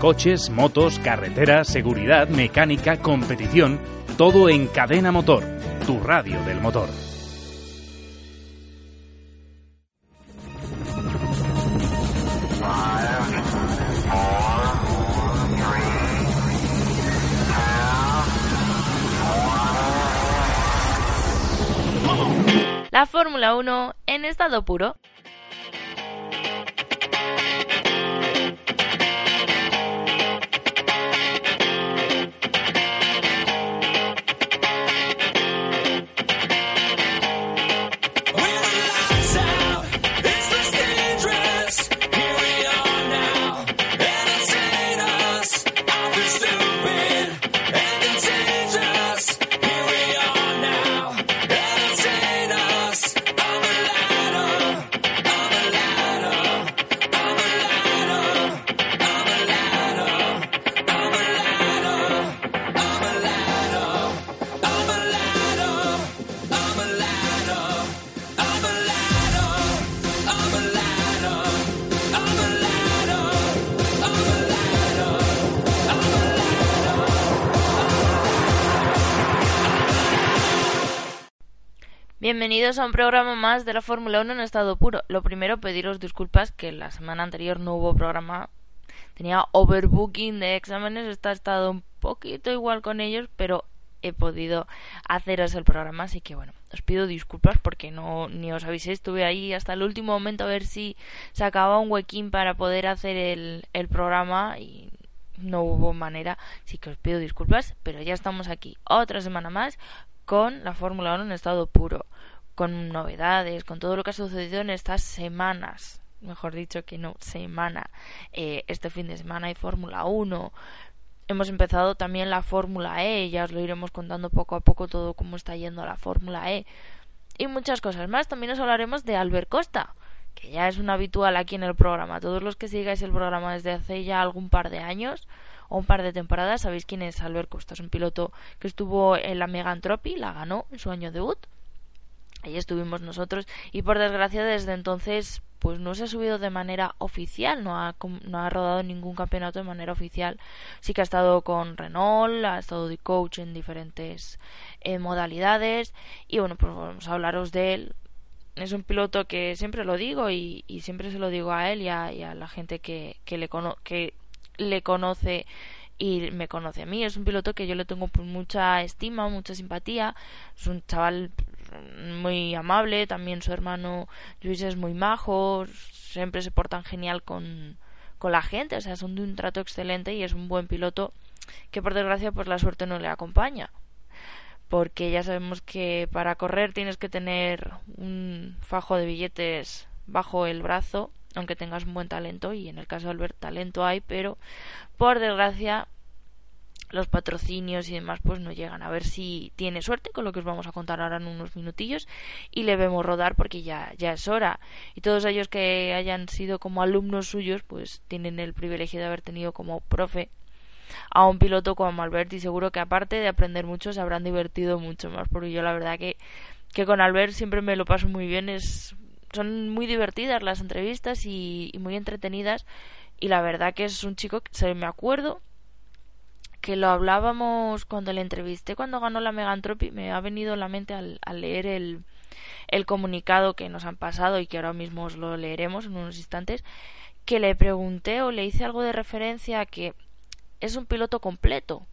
Coches, motos, carreteras, seguridad, mecánica, competición, todo en Cadena Motor, tu radio del motor. La Fórmula 1 en estado puro. Bienvenidos a un programa más de la Fórmula 1 en estado puro. Lo primero, pediros disculpas que la semana anterior no hubo programa. Tenía overbooking de exámenes, está estado un poquito igual con ellos, pero he podido haceros el programa, así que bueno, os pido disculpas porque no ni os avisé, estuve ahí hasta el último momento a ver si se acababa un huequín para poder hacer el, el programa y no hubo manera, así que os pido disculpas, pero ya estamos aquí otra semana más con la Fórmula 1 en estado puro, con novedades, con todo lo que ha sucedido en estas semanas, mejor dicho que no, semana. Eh, este fin de semana hay Fórmula 1. Hemos empezado también la Fórmula E, ya os lo iremos contando poco a poco todo cómo está yendo la Fórmula E. Y muchas cosas más. También os hablaremos de Albert Costa, que ya es un habitual aquí en el programa. Todos los que sigáis el programa desde hace ya algún par de años, o un par de temporadas. Sabéis quién es Albert Costa, es un piloto que estuvo en la Megantropy, la ganó en su año debut. Ahí estuvimos nosotros y por desgracia desde entonces pues no se ha subido de manera oficial, no ha, no ha rodado ningún campeonato de manera oficial. Sí que ha estado con Renault, ha estado de coach en diferentes eh, modalidades y bueno, pues vamos a hablaros de él. Es un piloto que siempre lo digo y, siempre se lo digo a él y a, la gente que, que le que le conoce y me conoce a mí. Es un piloto que yo le tengo pues, mucha estima, mucha simpatía. Es un chaval muy amable. También su hermano Luis es muy majo. Siempre se portan genial con, con la gente. O sea, son de un trato excelente y es un buen piloto que por desgracia pues la suerte no le acompaña. Porque ya sabemos que para correr tienes que tener un fajo de billetes bajo el brazo aunque tengas un buen talento y en el caso de Albert talento hay, pero por desgracia los patrocinios y demás pues no llegan. A ver si tiene suerte con lo que os vamos a contar ahora en unos minutillos y le vemos rodar porque ya ya es hora. Y todos ellos que hayan sido como alumnos suyos pues tienen el privilegio de haber tenido como profe a un piloto como Albert y seguro que aparte de aprender mucho se habrán divertido mucho más porque yo la verdad que que con Albert siempre me lo paso muy bien. Es son muy divertidas las entrevistas y, muy entretenidas y la verdad que es un chico que me acuerdo que lo hablábamos cuando le entrevisté cuando ganó la Megantropy me ha venido a la mente al, leer el, el comunicado que nos han pasado y que ahora mismo os lo leeremos en unos instantes que le pregunté o le hice algo de referencia a que es un piloto completo.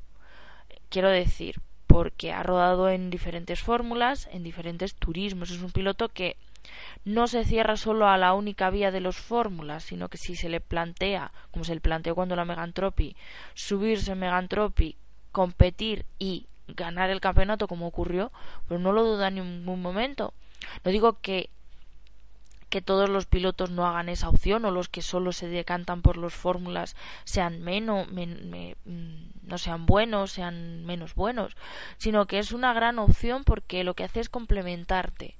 Quiero decir porque ha rodado en diferentes fórmulas en diferentes turismos. Es un piloto que no se cierra solo a la única vía de los fórmulas, sino que si se le plantea, como se le planteó cuando la Megantropy, subirse en Megantropy, competir y ganar el campeonato como ocurrió, pues no lo duda en ningún momento. No digo que que todos los pilotos no hagan esa opción o los que solo se decantan por los fórmulas sean menos mm, no sean buenos sean menos buenos sino que es una gran opción porque lo que hace es complementarte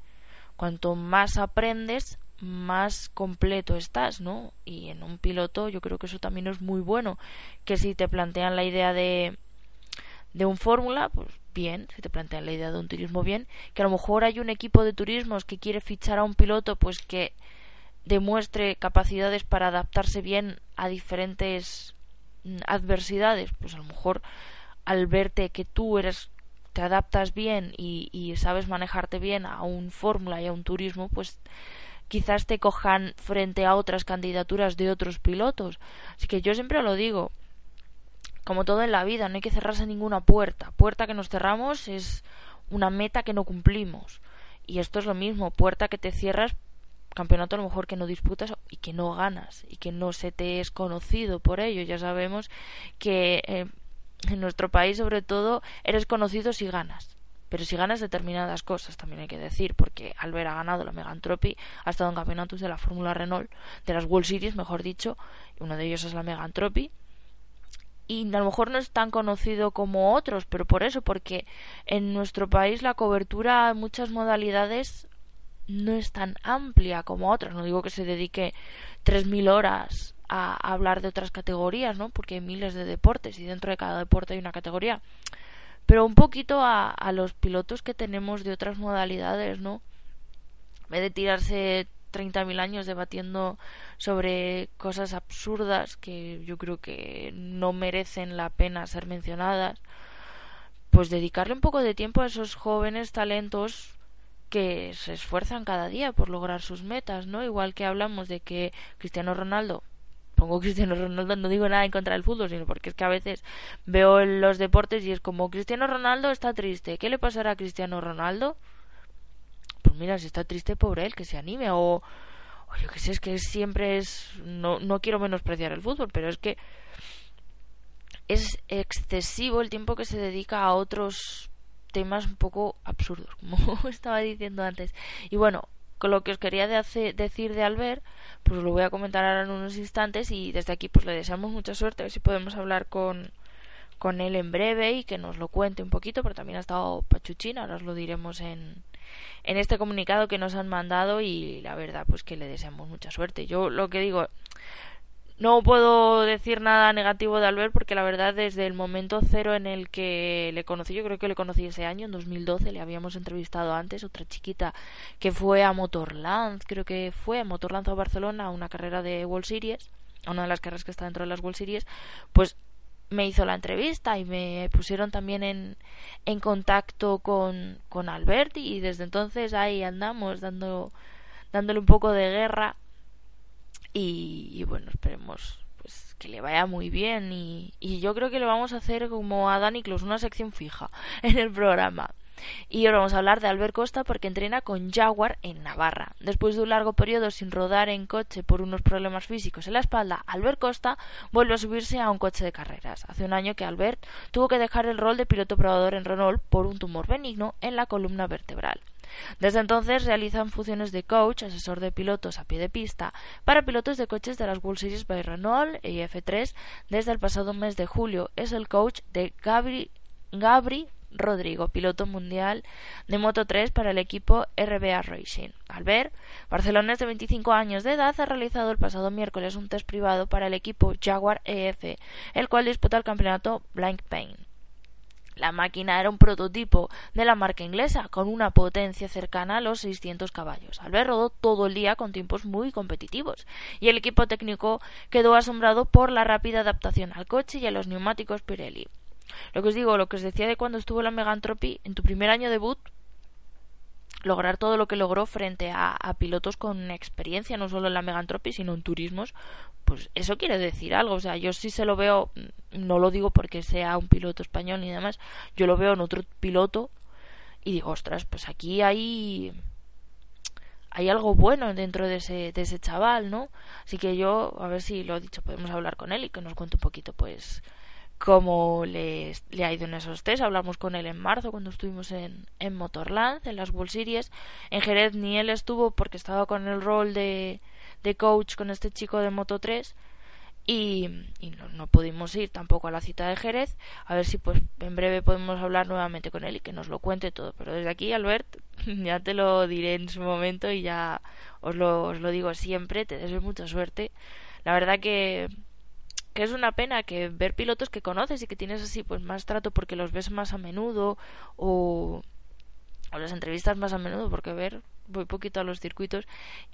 cuanto más aprendes más completo estás, ¿no? Y en un piloto yo creo que eso también es muy bueno, que si te plantean la idea de de un fórmula, pues bien, si te plantean la idea de un turismo bien, que a lo mejor hay un equipo de turismos que quiere fichar a un piloto pues que demuestre capacidades para adaptarse bien a diferentes adversidades, pues a lo mejor al verte que tú eres te adaptas bien y, y sabes manejarte bien a un fórmula y a un turismo, pues quizás te cojan frente a otras candidaturas de otros pilotos. Así que yo siempre lo digo, como todo en la vida, no hay que cerrarse ninguna puerta. Puerta que nos cerramos es una meta que no cumplimos. Y esto es lo mismo, puerta que te cierras, campeonato a lo mejor que no disputas y que no ganas y que no se te es conocido por ello. Ya sabemos que eh, en nuestro país, sobre todo, eres conocido si ganas. Pero si ganas determinadas cosas, también hay que decir, porque Albert ha ganado la Megantropy, ha estado en campeonatos de la Fórmula Renault, de las World Series, mejor dicho, uno de ellos es la Megantropy, y a lo mejor no es tan conocido como otros, pero por eso, porque en nuestro país la cobertura en muchas modalidades no es tan amplia como otras. No digo que se dedique 3.000 horas a, hablar de otras categorías, ¿no? Porque hay miles de deportes y dentro de cada deporte hay una categoría. Pero un poquito a, los pilotos que tenemos de otras modalidades, ¿no? En vez de tirarse 30.000 años debatiendo sobre cosas absurdas que yo creo que no merecen la pena ser mencionadas, pues dedicarle un poco de tiempo a esos jóvenes talentos que se esfuerzan cada día por lograr sus metas, ¿no? Igual que hablamos de que Cristiano Ronaldo pongo Cristiano Ronaldo, no digo nada en contra del fútbol, sino porque es que a veces veo los deportes y es como Cristiano Ronaldo está triste, ¿qué le pasará a Cristiano Ronaldo? pues mira, si está triste, pobre él, que se anime. O, o yo qué sé, es que siempre es. No, no quiero menospreciar el fútbol, pero es que es excesivo el tiempo que se dedica a otros temas un poco absurdos, como estaba diciendo antes. Y bueno, con lo que os quería de decir de Albert, pues lo voy a comentar ahora en unos instantes y desde aquí pues le deseamos mucha suerte, a ver si podemos hablar con, con él en breve y que nos lo cuente un poquito, pero también ha estado Pachuchín, ahora os lo diremos en, en este comunicado que nos han mandado y la verdad pues que le deseamos mucha suerte. Yo lo que digo, no puedo decir nada negativo de Albert porque la verdad desde el momento cero en el que le conocí, yo creo que le conocí ese año, en 2012, le habíamos entrevistado antes, otra chiquita que fue a Motorland, creo que fue a Motorland o Barcelona, a una carrera de World Series, a una de las carreras que está dentro de las World Series, pues me hizo la entrevista y me pusieron también en, en contacto con, con Albert y desde entonces ahí andamos dando, dándole un poco de guerra y, bueno, esperemos pues que le vaya muy bien y, yo creo que le vamos a hacer como a Dani Close una sección fija en el programa y ahora vamos a hablar de Albert Costa porque entrena con Jaguar en Navarra. Después de un largo periodo sin rodar en coche por unos problemas físicos en la espalda, Albert Costa vuelve a subirse a un coche de carreras. Hace un año que Albert tuvo que dejar el rol de piloto probador en Renault por un tumor benigno en la columna vertebral. Desde entonces realizan funciones de coach, asesor de pilotos a pie de pista, para pilotos de coches de las World Series by Renault y F3 desde el pasado mes de julio. Es el coach de Gabri, Rodrigo, piloto mundial de Moto 3 para el equipo RBA Racing. Albert, barcelonés de 25 años de edad, ha realizado el pasado miércoles un test privado para el equipo Jaguar EF, el cual disputa el campeonato Blank Pain. La máquina era un prototipo de la marca inglesa, con una potencia cercana a los 600 caballos. Albert rodó todo el día con tiempos muy competitivos, y el equipo técnico quedó asombrado por la rápida adaptación al coche y a los neumáticos Pirelli. Lo que os digo, lo que os decía de cuando estuvo la Megantropy, en tu primer año de debut, lograr todo lo que logró frente a, pilotos con experiencia, no solo en la Megantropy, sino en turismos, pues eso quiere decir algo. O sea, yo sí se lo veo, no lo digo porque sea un piloto español ni demás, yo lo veo en otro piloto y digo, ostras, pues aquí hay hay algo bueno dentro de ese, de ese chaval, ¿no? Así que yo, a ver si lo he dicho, podemos hablar con él y que nos cuente un poquito, pues, cómo le, ha ido en esos test. Hablamos con él en marzo cuando estuvimos en, en Motorland, en las World Series. En Jerez ni él estuvo porque estaba con el rol de, de coach con este chico de Moto 3 y, no, pudimos ir tampoco a la cita de Jerez. A ver si pues en breve podemos hablar nuevamente con él y que nos lo cuente todo. Pero desde aquí Albert ya te lo diré en su momento y ya os lo, os lo digo siempre. Te deseo mucha suerte. La verdad que que es una pena que ver pilotos que conoces y que tienes así pues más trato porque los ves más a menudo o, o las entrevistas más a menudo porque ver voy poquito a los circuitos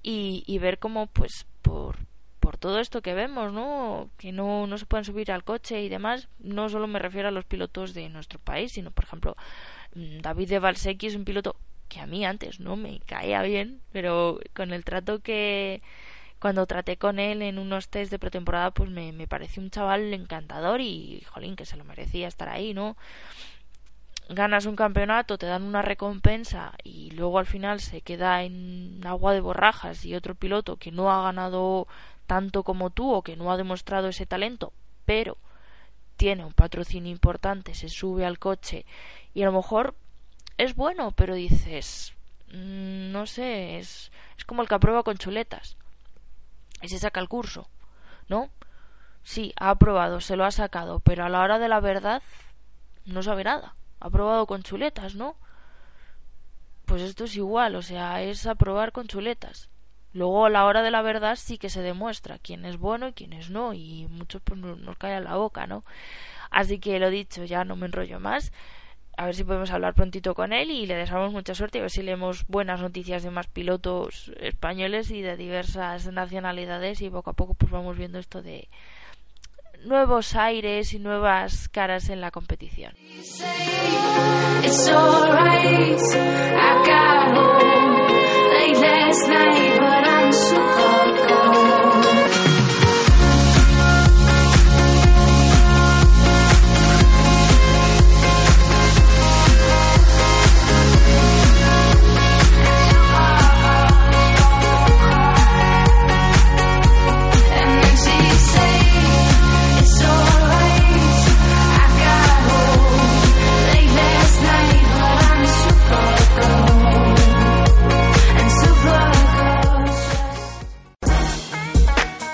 y, y ver cómo pues por por todo esto que vemos, ¿no? Que no, no se pueden subir al coche y demás, no solo me refiero a los pilotos de nuestro país, sino, por ejemplo, mm, David de Valsecchi es un piloto que a mí antes no me caía bien, pero con el trato que cuando traté con él en unos test de pretemporada, pues me, me pareció un chaval encantador y, jolín, que se lo merecía estar ahí, ¿no? ganas un campeonato, te dan una recompensa y luego al final se queda en agua de borrajas y otro piloto que no ha ganado tanto como tú o que no ha demostrado ese talento, pero tiene un patrocinio importante, se sube al coche y a lo mejor es bueno, pero dices, mm, no sé, es, es como el que aprueba con chuletas y se saca el curso, ¿no? Sí, ha aprobado, se lo ha sacado, pero a la hora de la verdad no sabe nada. Ha aprobado con chuletas, ¿no? Pues esto es igual, o sea, es aprobar con chuletas. Luego a la hora de la verdad sí que se demuestra quién es bueno y quién es no y muchos pues nos cae a la boca, ¿no? Así que lo dicho, ya no me enrollo más. A ver si podemos hablar prontito con él y le deseamos mucha suerte y a ver si leemos buenas noticias de más pilotos españoles y de diversas nacionalidades y poco a poco pues vamos viendo esto de nuevos aires y nuevas caras en la competición.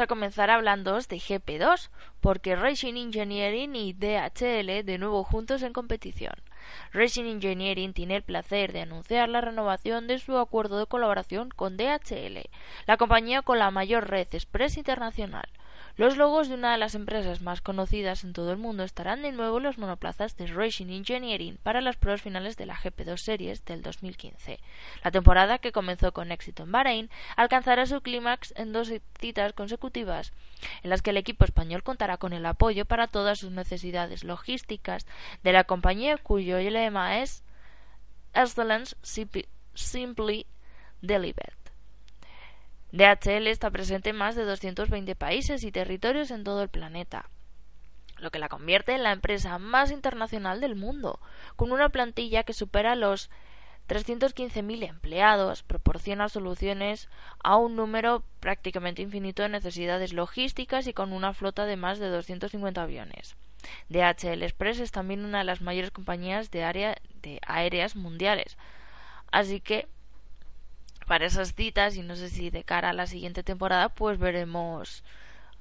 a comenzar hablando de GP2, porque Racing Engineering y DHL de nuevo juntos en competición. Racing Engineering tiene el placer de anunciar la renovación de su acuerdo de colaboración con DHL, la compañía con la mayor red express internacional. Los logos de una de las empresas más conocidas en todo el mundo estarán de nuevo en los monoplazas de Racing Engineering para las pruebas finales de la GP2 Series del 2015. La temporada, que comenzó con éxito en Bahrein, alcanzará su clímax en dos citas consecutivas, en las que el equipo español contará con el apoyo para todas sus necesidades logísticas de la compañía cuyo lema es Excellence Simply Delivered. DHL está presente en más de 220 países y territorios en todo el planeta, lo que la convierte en la empresa más internacional del mundo, con una plantilla que supera los 315.000 empleados, proporciona soluciones a un número prácticamente infinito de necesidades logísticas y con una flota de más de 250 aviones. DHL Express es también una de las mayores compañías de, área de aéreas mundiales. Así que para esas citas y no sé si de cara a la siguiente temporada pues veremos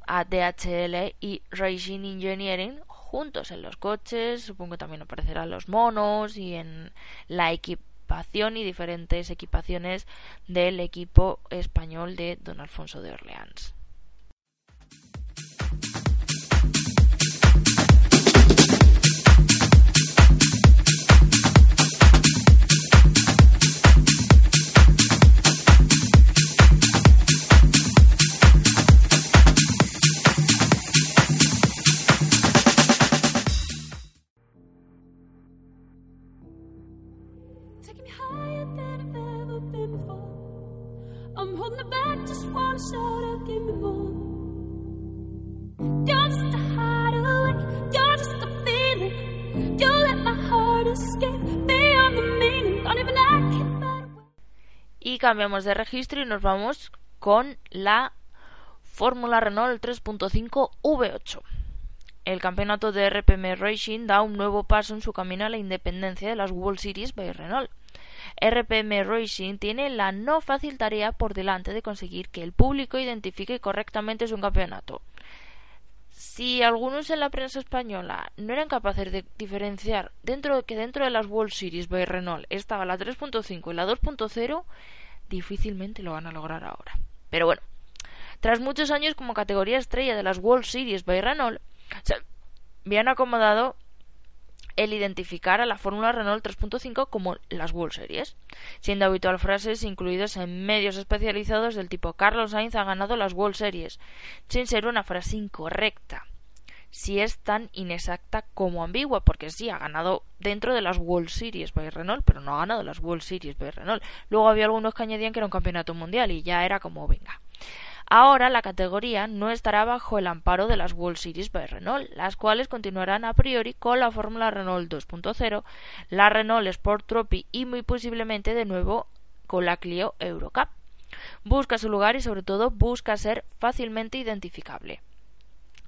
a DHL y Racing Engineering juntos en los coches, supongo que también aparecerán los monos y en la equipación y diferentes equipaciones del equipo español de Don Alfonso de Orleans. Y cambiamos de registro y nos vamos con la Fórmula Renault 3.5 V8. El campeonato de RPM Racing da un nuevo paso en su camino a la independencia de las World Series by Renault. RPM Racing tiene la no fácil tarea por delante de conseguir que el público identifique correctamente su campeonato. Si algunos en la prensa española no eran capaces de diferenciar dentro que dentro de las World Series by Renault estaba la 3.5 y la 2.0, difícilmente lo van a lograr ahora. Pero bueno, tras muchos años como categoría estrella de las World Series by Renault, se habían acomodado el identificar a la Fórmula Renault 3.5 como las World Series, siendo habitual frases incluidas en medios especializados del tipo Carlos Sainz ha ganado las World Series, sin ser una frase incorrecta, si es tan inexacta como ambigua, porque sí, ha ganado dentro de las World Series by Renault, pero no ha ganado las World Series by Renault. Luego había algunos que añadían que era un campeonato mundial y ya era como venga. Ahora la categoría no estará bajo el amparo de las World Series by Renault, las cuales continuarán a priori con la Fórmula Renault 2.0, la Renault Sport Trophy y muy posiblemente de nuevo con la Clio Eurocup. Busca su lugar y sobre todo busca ser fácilmente identificable.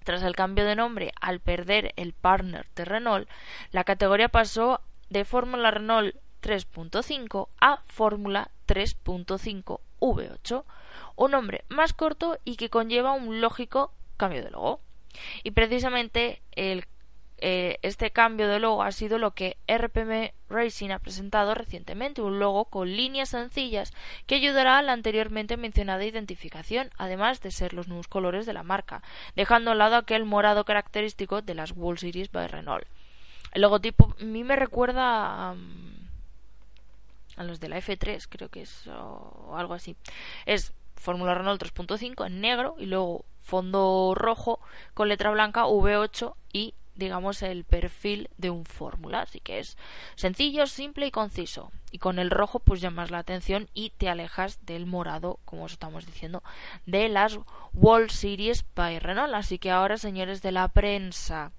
Tras el cambio de nombre al perder el partner de Renault, la categoría pasó de Fórmula Renault 3.5 a Fórmula 3.5 V8 un nombre más corto y que conlleva un lógico cambio de logo. Y precisamente eh, este cambio de logo ha sido lo que RPM Racing ha presentado recientemente, un logo con líneas sencillas que ayudará a la anteriormente mencionada identificación, además de ser los nuevos colores de la marca, dejando al lado aquel morado característico de las World Series by Renault. El logotipo a mí me recuerda a, a los de la F3, creo que es o algo así. Es Fórmula Renault 3.5 en negro y luego fondo rojo con letra blanca V8 y digamos el perfil de un Fórmula. Así que es sencillo, simple y conciso. Y con el rojo pues llamas la atención y te alejas del morado, como os estamos diciendo, de las World Series by Renault. Así que ahora, señores de la prensa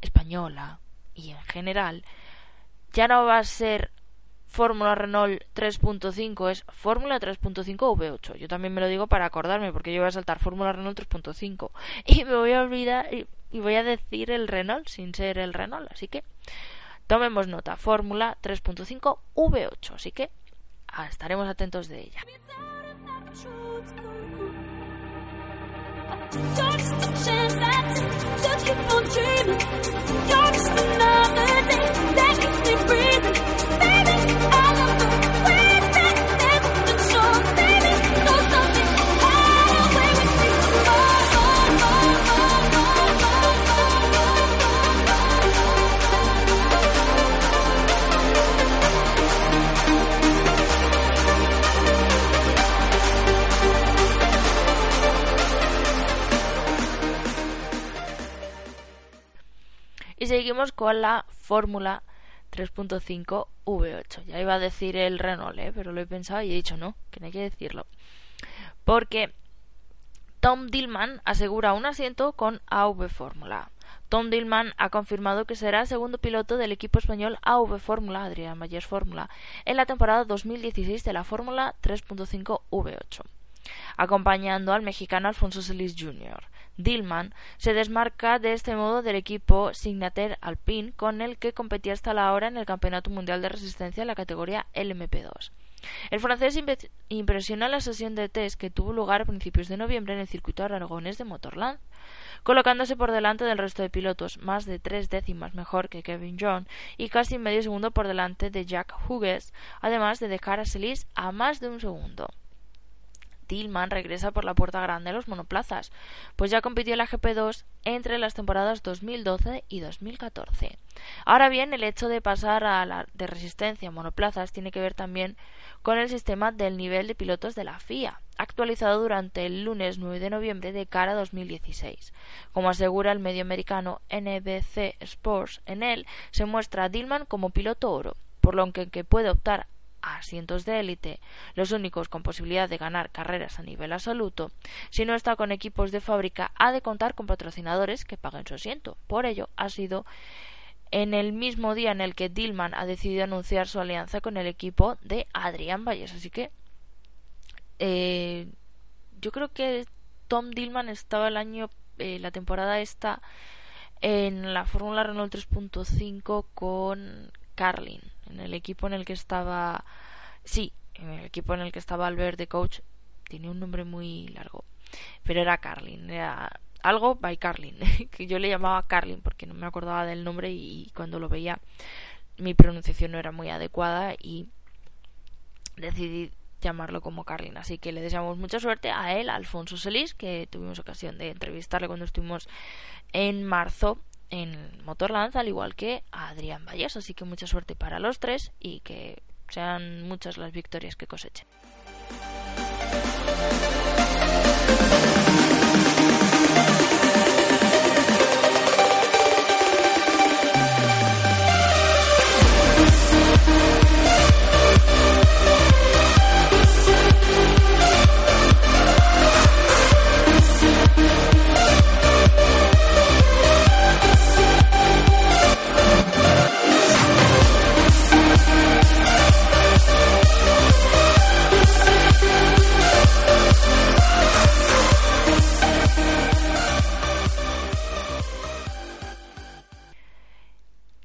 española y en general, ya no va a ser Fórmula Renault 3.5 es Fórmula 3.5 V8. Yo también me lo digo para acordarme, porque yo voy a saltar Fórmula Renault 3.5 y me voy a olvidar y, voy a decir el Renault sin ser el Renault. Así que tomemos nota, Fórmula 3.5 V8. Así que estaremos atentos de ella. Y seguimos con la fórmula 3.5 V8. Ya iba a decir el Renault, ¿eh? pero lo he pensado y he dicho no, que no hay que decirlo. Porque Tom Dillman asegura un asiento con AV Fórmula. Tom Dillman ha confirmado que será segundo piloto del equipo español AV Fórmula, Adrián Mayers Fórmula, en la temporada 2016 de la Fórmula 3.5 V8, acompañando al mexicano Alfonso Celis Jr. Dillman se desmarca de este modo del equipo Signater Alpine con el que competía hasta la hora en el Campeonato Mundial de Resistencia en la categoría LMP2. El francés impresionó la sesión de test que tuvo lugar a principios de noviembre en el circuito aragonés de Motorland, colocándose por delante del resto de pilotos, más de tres décimas mejor que Kevin John y casi medio segundo por delante de Jack Hughes, además de dejar a Selis a más de un segundo. Tillman regresa por la puerta grande a los monoplazas, pues ya compitió en la GP2 entre las temporadas 2012 y 2014. Ahora bien, el hecho de pasar a la de resistencia a monoplazas tiene que ver también con el sistema del nivel de pilotos de la FIA, actualizado durante el lunes 9 de noviembre de cara a 2016. Como asegura el medio americano NBC Sports, en él se muestra a Dillman como piloto oro, por lo que, que puede optar asientos de élite, los únicos con posibilidad de ganar carreras a nivel absoluto, si no está con equipos de fábrica, ha de contar con patrocinadores que paguen su asiento. Por ello, ha sido en el mismo día en el que Dillman ha decidido anunciar su alianza con el equipo de Adrián Valles. Así que eh, yo creo que Tom Dillman estaba el año, eh, la temporada esta en la Fórmula Renault 3.5 con Carlin en el equipo en el que estaba sí en el equipo en el que estaba Albert de coach tiene un nombre muy largo pero era Carlin era algo by Carlin que yo le llamaba Carlin porque no me acordaba del nombre y cuando lo veía mi pronunciación no era muy adecuada y decidí llamarlo como Carlin. Así que le deseamos mucha suerte a él, Alfonso Solís, que tuvimos ocasión de entrevistarle cuando estuvimos en marzo en Motorland, al igual que a Adrián Valles. Así que mucha suerte para los tres y que sean muchas las victorias que cosechen.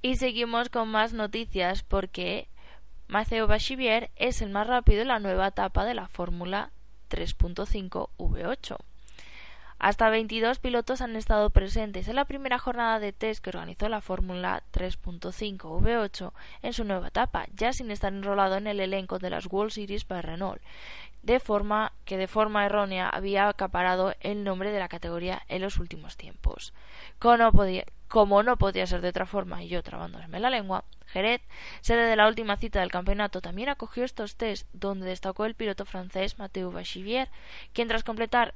Y seguimos con más noticias porque Maceo Bachivier es el más rápido en la nueva etapa de la Fórmula 3.5 V8. Hasta 22 pilotos han estado presentes en la primera jornada de test que organizó la Fórmula 3.5 V8 en su nueva etapa, ya sin estar enrolado en el elenco de las World Series para Renault, de forma que de forma errónea había acaparado el nombre de la categoría en los últimos tiempos. Como podía, como no podía ser de otra forma y yo trabándome la lengua, Jerez, sede de la última cita del campeonato, también acogió estos test donde destacó el piloto francés Mathieu Bachivier, quien tras completar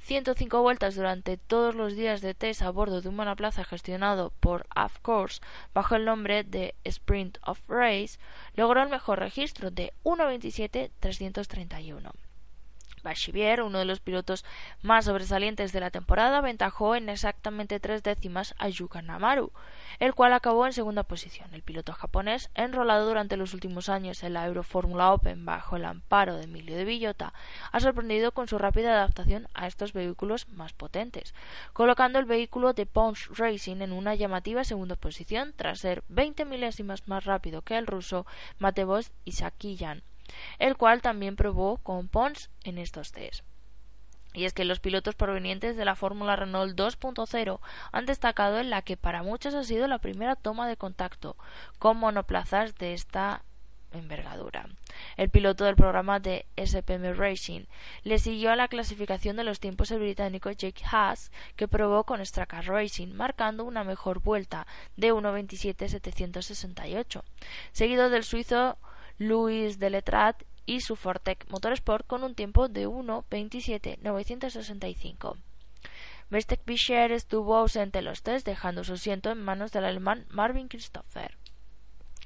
105 vueltas durante todos los días de test a bordo de un monoplaza gestionado por Of Course bajo el nombre de Sprint of Race, logró el mejor registro de 1.27.331. Bachivier, uno de los pilotos más sobresalientes de la temporada, aventajó en exactamente tres décimas a Yuka Namaru, el cual acabó en segunda posición. El piloto japonés, enrolado durante los últimos años en la Euroformula Open bajo el amparo de Emilio de Villota, ha sorprendido con su rápida adaptación a estos vehículos más potentes, colocando el vehículo de Pons Racing en una llamativa segunda posición tras ser 20 milésimas más rápido que el ruso Matevos Isakiyan el cual también probó con Pons en estos test. Y es que los pilotos provenientes de la Fórmula Renault 2.0 han destacado en la que para muchos ha sido la primera toma de contacto con monoplazas de esta envergadura. El piloto del programa de SPM Racing le siguió a la clasificación de los tiempos el británico Jake Haas, que probó con Straka Racing, marcando una mejor vuelta de 1.27.768, seguido del suizo Luis Deletrat y su Fortec Motorsport con un tiempo de 1.27.965. Mestek Bischer estuvo ausente en los test, dejando su asiento en manos del alemán Marvin Christopher.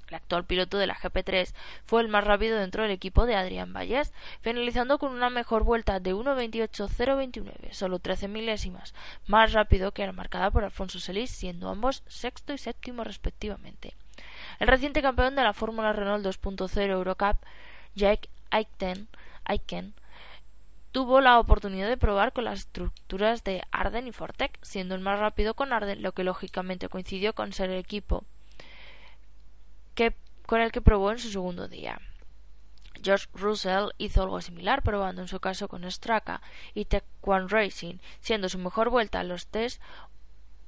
El actual piloto de la GP3 fue el más rápido dentro del equipo de Adrián Valles, finalizando con una mejor vuelta de 1.28.029, solo 13 milésimas más rápido que la marcada por Alfonso Celis, siendo ambos sexto y séptimo respectivamente. El reciente campeón de la Fórmula Renault 2.0 Eurocup, Jack Aiken, tuvo la oportunidad de probar con las estructuras de Arden y Fortec, siendo el más rápido con Arden, lo que lógicamente coincidió con ser el equipo que, con el que probó en su segundo día. George Russell hizo algo similar, probando en su caso con Straka y Tech Racing, siendo su mejor vuelta en los test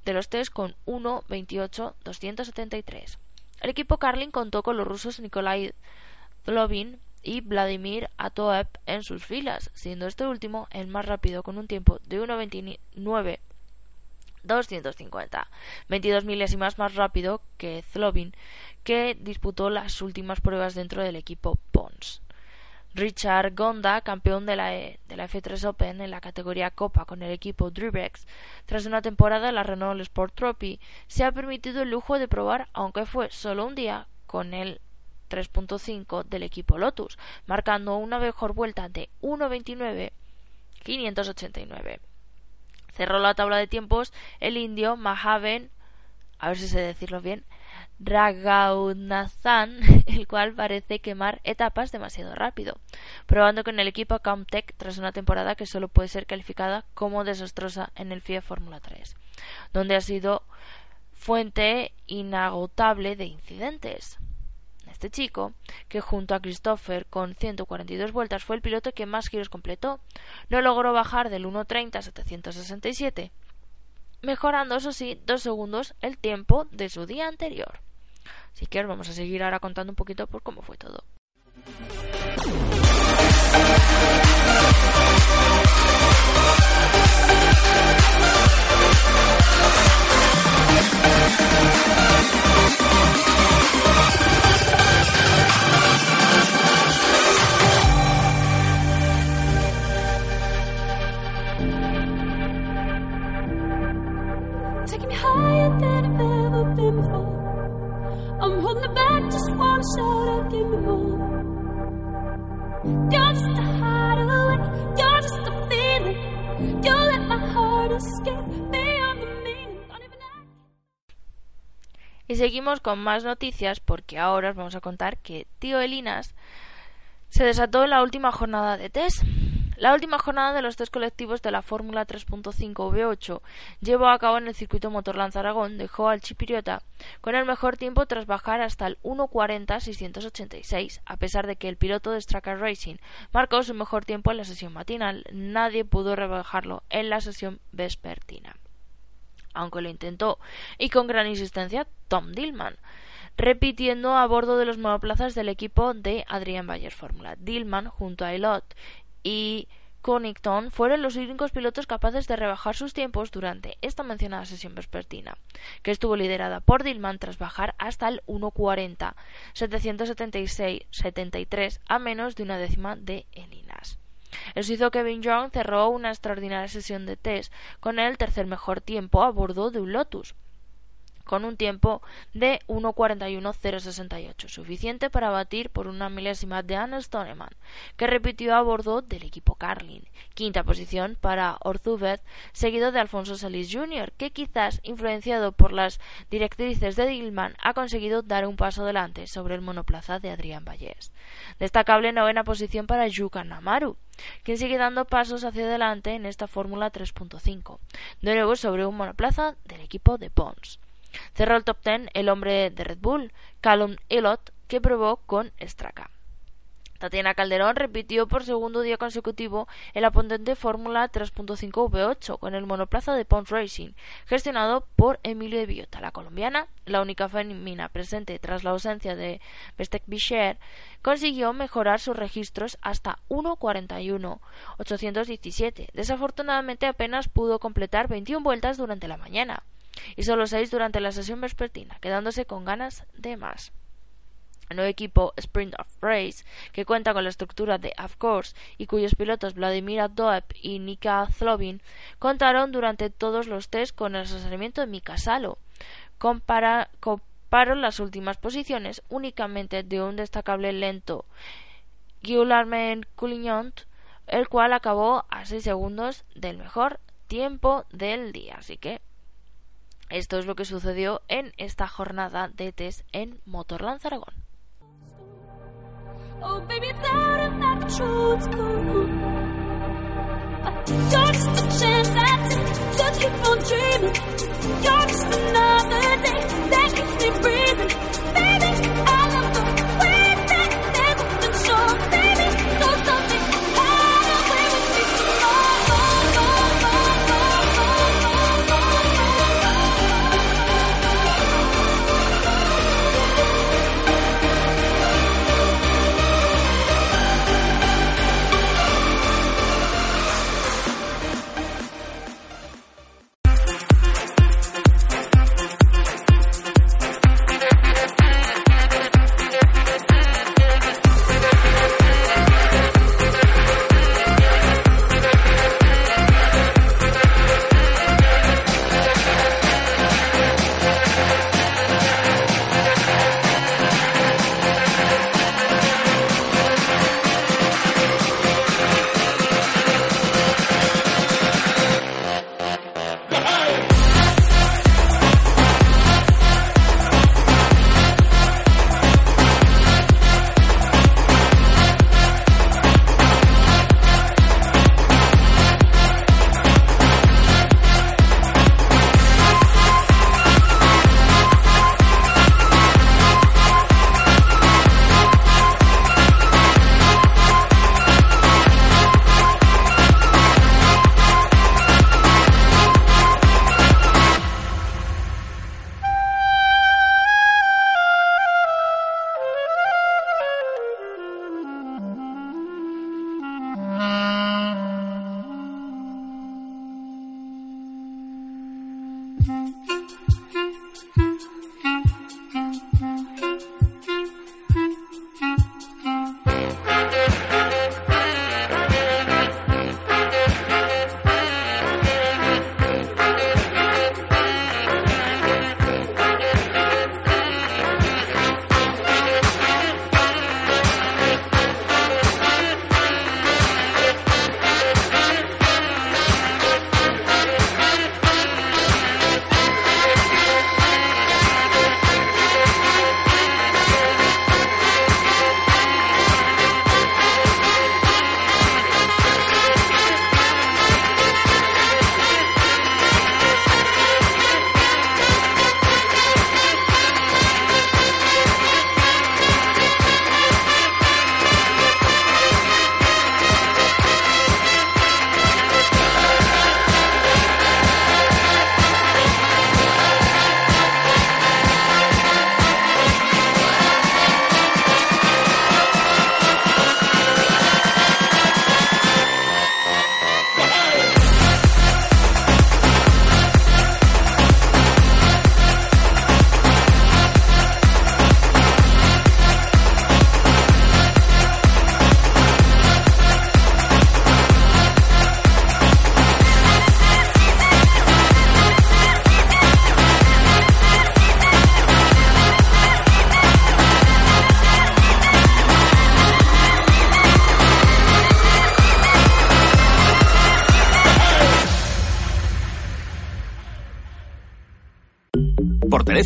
de los test con 1.28.273. El equipo Carlin contó con los rusos Nikolai Zlovin y Vladimir Atoev en sus filas, siendo este último el más rápido con un tiempo de 1.29 250, 22 milésimas más rápido que Zlovin, que disputó las últimas pruebas dentro del equipo Pons. Richard Gonda, campeón de la, e, de la F3 Open en la categoría Copa con el equipo Drivex, tras una temporada en la Renault Sport Trophy, se ha permitido el lujo de probar, aunque fue solo un día, con el 3.5 del equipo Lotus, marcando una mejor vuelta de 1.29.589. Cerró la tabla de tiempos el indio Mahaven, a ver si sé decirlo bien, Ragaunathan, el cual parece quemar etapas demasiado rápido, probando con el equipo Comtech tras una temporada que solo puede ser calificada como desastrosa en el FIA Fórmula 3, donde ha sido fuente inagotable de incidentes. Este chico, que junto a Christopher con 142 vueltas fue el piloto que más giros completó, no logró bajar del 1.30 a 767, mejorando eso sí dos segundos el tiempo de su día anterior. Así que vamos a seguir ahora contando un poquito por cómo fue todo. Y seguimos con más noticias porque ahora os vamos a contar que Tío Elinas se desató en la última jornada de test. La última jornada de los test colectivos de la Fórmula 3.5 V8 llevó a cabo en el circuito Motorland Aragón, dejó al Chipiriota con el mejor tiempo tras bajar hasta el 1.40.686. A pesar de que el piloto de Stracker Racing marcó su mejor tiempo en la sesión matinal, nadie pudo rebajarlo en la sesión vespertina. Aunque lo intentó, y con gran insistencia, Tom Dillman repitiendo a bordo de los monoplazas del equipo de Adrian Bayer Fórmula. Dillman, junto a Elot y Connington fueron los únicos pilotos capaces de rebajar sus tiempos durante esta mencionada sesión vespertina, que estuvo liderada por Dillman tras bajar hasta el 1.40, 776-73 a menos de una décima de Elinas. El suizo Kevin Young cerró una extraordinaria sesión de test con el tercer mejor tiempo a bordo de un Lotus, con un tiempo de 1.41.068, suficiente para batir por una milésima de Anna Stoneman, que repitió a bordo del equipo Carlin. Quinta posición para Orzubet, seguido de Alfonso Salis Jr., que quizás influenciado por las directrices de Dillman ha conseguido dar un paso adelante sobre el monoplaza de Adrián Vallés. Destacable novena posición para Yuka Namaru, quien sigue dando pasos hacia adelante en esta Fórmula 3.5, de nuevo sobre un monoplaza del equipo de Pons. Cerró el top ten el hombre de Red Bull, Callum Elot, que probó con Straka. Tatiana Calderón repitió por segundo día consecutivo en la potente Fórmula 3.5 V8 con el monoplaza de Pons Racing, gestionado por Emilio de Villota. La colombiana, la única femina presente tras la ausencia de Bestek Bicher, consiguió mejorar sus registros hasta 1.41.817. Desafortunadamente apenas pudo completar 21 vueltas durante la mañana y solo seis durante la sesión vespertina, quedándose con ganas de más. El nuevo equipo Sprint of Race, que cuenta con la estructura de Of Course y cuyos pilotos Vladimir Abdoev y Nika Zlovin contaron durante todos los test con el asesoramiento de Mika Salo. compararon las últimas posiciones únicamente de un destacable lento Guillermin Coulignant, el cual acabó a seis segundos del mejor tiempo del día. Así que esto es lo que sucedió en esta jornada de test en Motorland Aragón.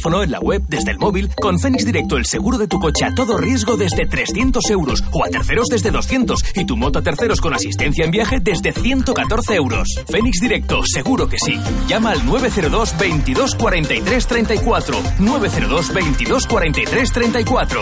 Teléfono, en la web, desde el móvil, con Fénix Directo el seguro de tu coche a todo riesgo desde 300 euros o a terceros desde 200 y tu moto a terceros con asistencia en viaje desde 114 euros. Fénix Directo, seguro que sí. Llama al 902 22 43 34. 902 22 43 34.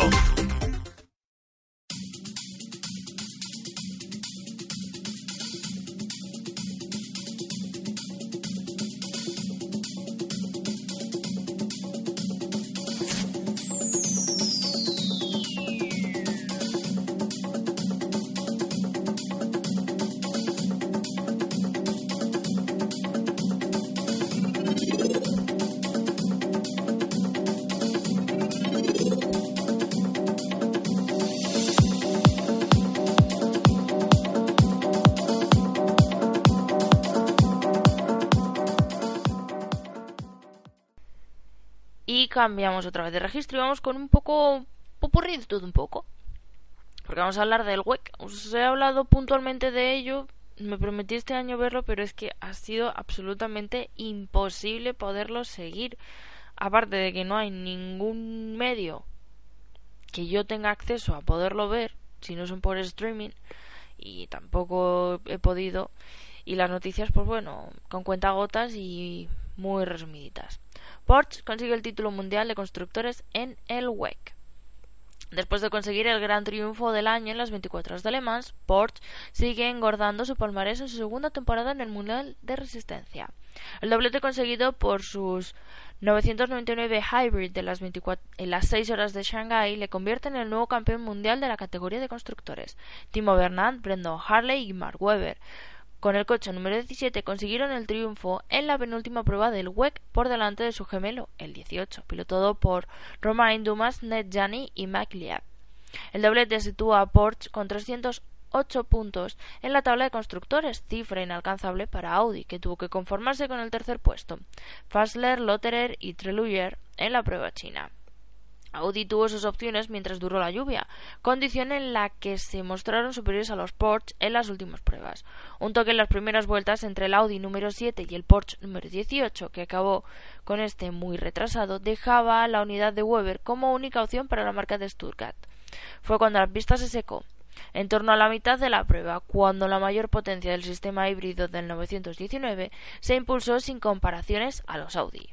Cambiamos otra vez de registro y vamos con un poco popurrí todo un poco. Porque vamos a hablar del WEC. Os he hablado puntualmente de ello. Me prometí este año verlo, pero es que ha sido absolutamente imposible poderlo seguir. Aparte de que no hay ningún medio que yo tenga acceso a poderlo ver, si no son por streaming, y tampoco he podido. Y las noticias, pues bueno, con cuentagotas y muy resumiditas. Porsche consigue el título mundial de constructores en el WEC. Después de conseguir el gran triunfo del año en las 24 horas de Le Mans, Porsche sigue engordando su palmarés en su segunda temporada en el Mundial de Resistencia. El doblete conseguido por sus 999 Hybrid de las 24, en las 6 horas de Shanghai le convierte en el nuevo campeón mundial de la categoría de constructores. Timo Bernard, Brendan Harley y Mark Webber con el coche número 17 consiguieron el triunfo en la penúltima prueba del WEC por delante de su gemelo, el 18, pilotado por Romain Dumas, Ned Jani y Mac El doblete sitúa a Porsche con 308 puntos en la tabla de constructores, cifra inalcanzable para Audi, que tuvo que conformarse con el tercer puesto. Fassler, Lotterer y Treluyer en la prueba china. Audi tuvo sus opciones mientras duró la lluvia, condición en la que se mostraron superiores a los Porsche en las últimas pruebas. Un toque en las primeras vueltas entre el Audi número 7 y el Porsche número 18, que acabó con este muy retrasado, dejaba la unidad de Weber como única opción para la marca de Stuttgart. Fue cuando la pista se secó. En torno a la mitad de la prueba, cuando la mayor potencia del sistema híbrido del 919 se impulsó sin comparaciones a los Audi.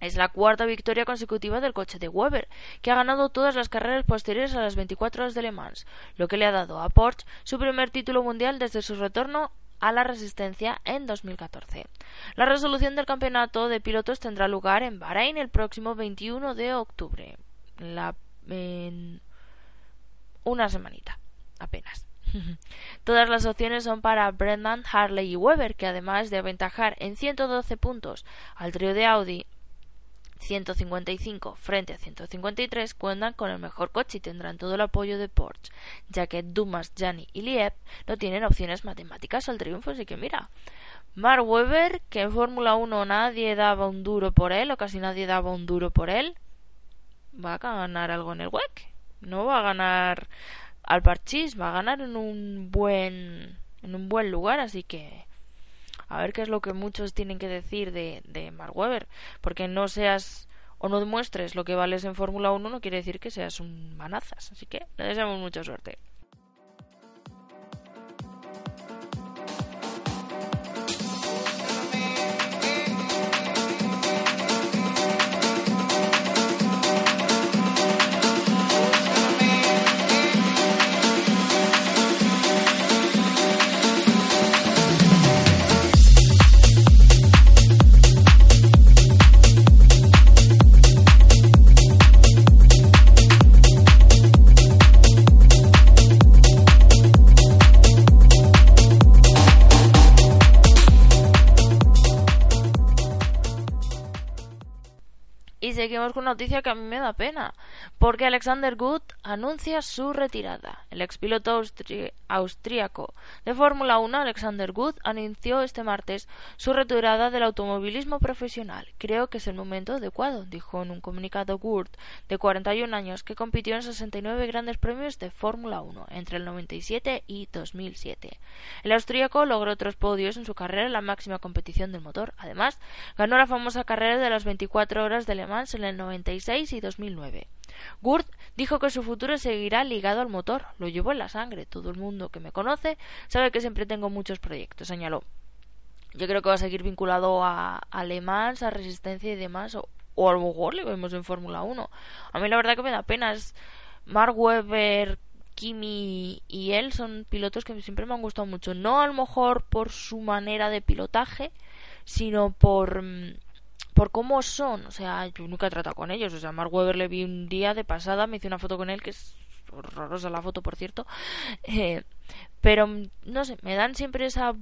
Es la cuarta victoria consecutiva del coche de Weber, que ha ganado todas las carreras posteriores a las 24 horas de Le Mans, lo que le ha dado a Porsche su primer título mundial desde su retorno a la resistencia en 2014. La resolución del campeonato de pilotos tendrá lugar en Bahrein el próximo 21 de octubre. La, en una semanita, apenas. Todas las opciones son para Brendan, Harley y Weber, que además de aventajar en 112 puntos al trío de Audi 155 frente a 153 cuentan con el mejor coche y tendrán todo el apoyo de Porsche, ya que Dumas, Gianni y Lieb no tienen opciones matemáticas al triunfo, así que mira. Mark Webber, que en Fórmula 1 nadie daba un duro por él, o casi nadie daba un duro por él, va a ganar algo en el WEC. No va a ganar al parchís, va a ganar en un buen en un buen lugar, así que a ver qué es lo que muchos tienen que decir de, de Mark Webber, porque no seas o no demuestres lo que vales en Fórmula 1 no quiere decir que seas un manazas, así que le deseamos mucha suerte. Seguimos con una noticia que a mí me da pena, porque Alexander Good anuncia su retirada. El expiloto austríaco de Fórmula 1, Alexander Good, anunció este martes su retirada del automovilismo profesional. Creo que es el momento adecuado, dijo en un comunicado Good, de 41 años, que compitió en 69 grandes premios de Fórmula 1 entre el 97 y 2007. El austríaco logró otros podios en su carrera en la máxima competición del motor. Además, ganó la famosa carrera de las 24 horas de Le Mans en el 96 y 2009. Gurt dijo que su futuro seguirá ligado al motor, lo llevó en la sangre. Todo el mundo que me conoce sabe que siempre tengo muchos proyectos, señaló. Yo creo que va a seguir vinculado a, a Le Mans, a Resistencia y demás, o, a lo mejor le vemos en Fórmula 1. A mí la verdad que me da pena. Mark Webber, Kimi y él son pilotos que siempre me han gustado mucho. No a lo mejor por su manera de pilotaje, sino por mm, por cómo son. O sea, yo nunca he tratado con ellos. O sea, Mark Webber le vi un día de pasada, me hice una foto con él, que es horrorosa la foto, por cierto. Eh, pero, no sé, me dan siempre esa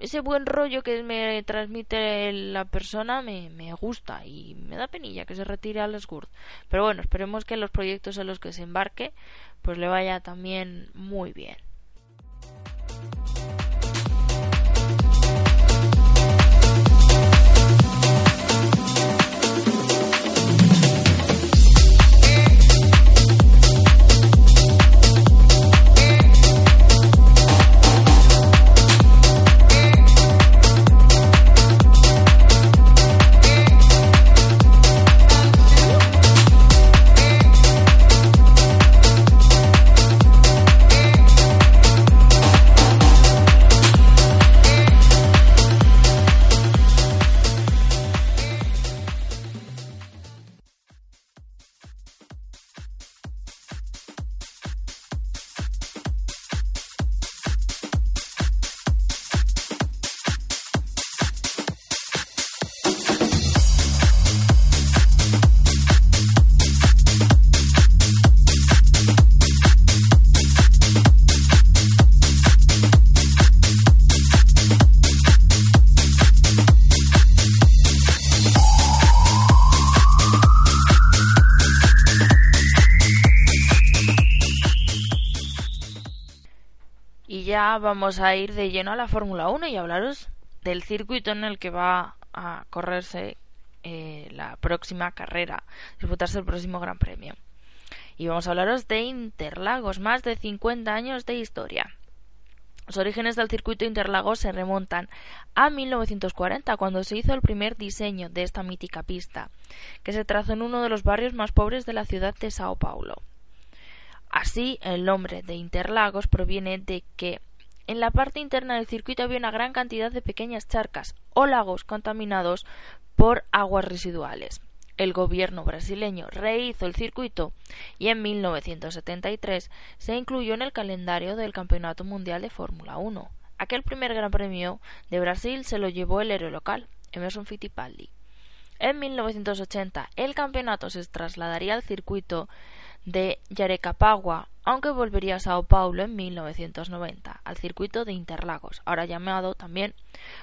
ese buen rollo que me transmite la persona me, gusta y me da penilla que se retire a Les Pero bueno, esperemos que los proyectos en los que se embarque pues le vaya también muy bien. Vamos a ir de lleno a la Fórmula 1 y hablaros del circuito en el que va a correrse eh, la próxima carrera, disputarse el próximo Gran Premio. Y vamos a hablaros de Interlagos, más de 50 años de historia. Los orígenes del circuito Interlagos se remontan a 1940, cuando se hizo el primer diseño de esta mítica pista, que se trazó en uno de los barrios más pobres de la ciudad de Sao Paulo. Así, el nombre de Interlagos proviene de que en la parte interna del circuito había una gran cantidad de pequeñas charcas o lagos contaminados por aguas residuales. El gobierno brasileño rehizo el circuito y en 1973 se incluyó en el calendario del Campeonato Mundial de Fórmula 1. Aquel primer Gran Premio de Brasil se lo llevó el héroe local, Emerson Fittipaldi. En 1980 el campeonato se trasladaría al circuito de Yarecapagua, aunque volvería a Sao Paulo en 1990, al circuito de Interlagos, ahora llamado también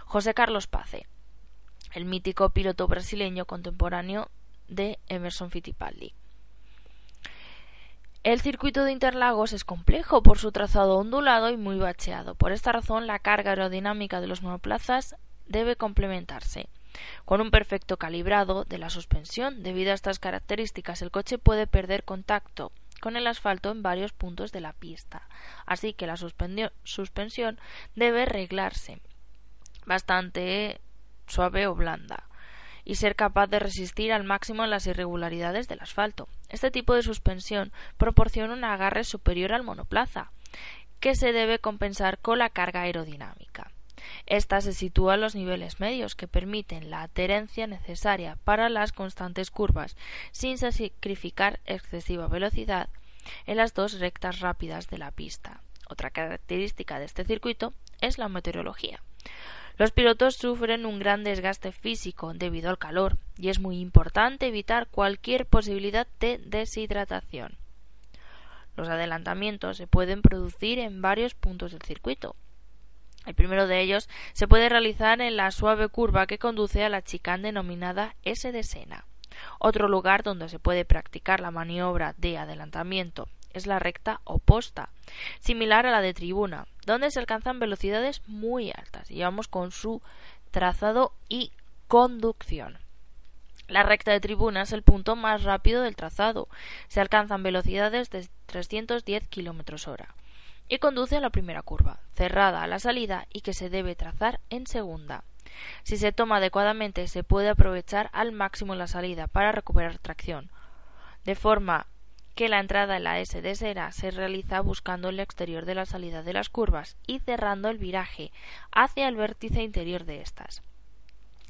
José Carlos Pace, el mítico piloto brasileño contemporáneo de Emerson Fittipaldi. El circuito de Interlagos es complejo por su trazado ondulado y muy bacheado. Por esta razón, la carga aerodinámica de los monoplazas debe complementarse. Con un perfecto calibrado de la suspensión, debido a estas características, el coche puede perder contacto con el asfalto en varios puntos de la pista, así que la suspensión debe reglarse bastante suave o blanda y ser capaz de resistir al máximo las irregularidades del asfalto. Este tipo de suspensión proporciona un agarre superior al monoplaza, que se debe compensar con la carga aerodinámica. Esta se sitúa en los niveles medios que permiten la adherencia necesaria para las constantes curvas sin sacrificar excesiva velocidad en las dos rectas rápidas de la pista. Otra característica de este circuito es la meteorología. Los pilotos sufren un gran desgaste físico debido al calor y es muy importante evitar cualquier posibilidad de deshidratación. Los adelantamientos se pueden producir en varios puntos del circuito, el primero de ellos se puede realizar en la suave curva que conduce a la chicane denominada S de Sena. Otro lugar donde se puede practicar la maniobra de adelantamiento es la recta oposta, similar a la de tribuna, donde se alcanzan velocidades muy altas y vamos con su trazado y conducción. La recta de tribuna es el punto más rápido del trazado. Se alcanzan velocidades de 310 km hora y conduce a la primera curva, cerrada a la salida y que se debe trazar en segunda. Si se toma adecuadamente se puede aprovechar al máximo la salida para recuperar tracción, de forma que la entrada en la S de Sera se realiza buscando el exterior de la salida de las curvas y cerrando el viraje hacia el vértice interior de estas.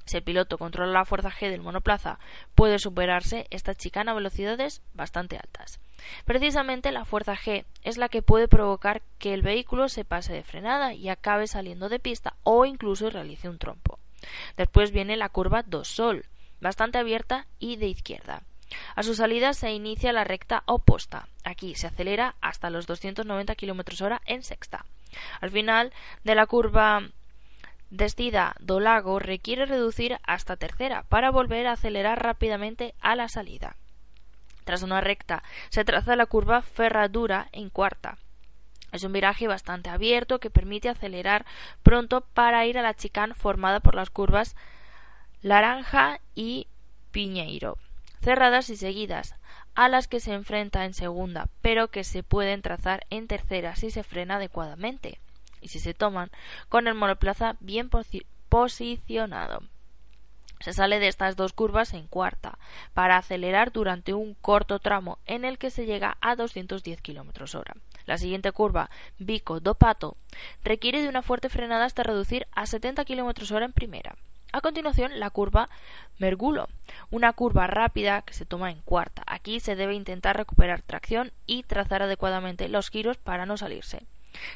Si el piloto controla la fuerza G del monoplaza, puede superarse esta chicana a velocidades bastante altas. Precisamente la fuerza G es la que puede provocar que el vehículo se pase de frenada y acabe saliendo de pista o incluso realice un trompo. Después viene la curva 2 Sol, bastante abierta y de izquierda. A su salida se inicia la recta opuesta. Aquí se acelera hasta los 290 km hora en sexta. Al final de la curva Descida do lago requiere reducir hasta tercera para volver a acelerar rápidamente a la salida. Tras una recta se traza la curva Ferradura en cuarta. Es un viraje bastante abierto que permite acelerar pronto para ir a la chicane formada por las curvas Laranja y Piñeiro, cerradas y seguidas, a las que se enfrenta en segunda, pero que se pueden trazar en tercera si se frena adecuadamente y si se toman con el monoplaza bien posicionado. Se sale de estas dos curvas en cuarta para acelerar durante un corto tramo en el que se llega a 210 km hora. La siguiente curva, Vico do Pato, requiere de una fuerte frenada hasta reducir a 70 km hora en primera. A continuación, la curva Mergulo, una curva rápida que se toma en cuarta. Aquí se debe intentar recuperar tracción y trazar adecuadamente los giros para no salirse.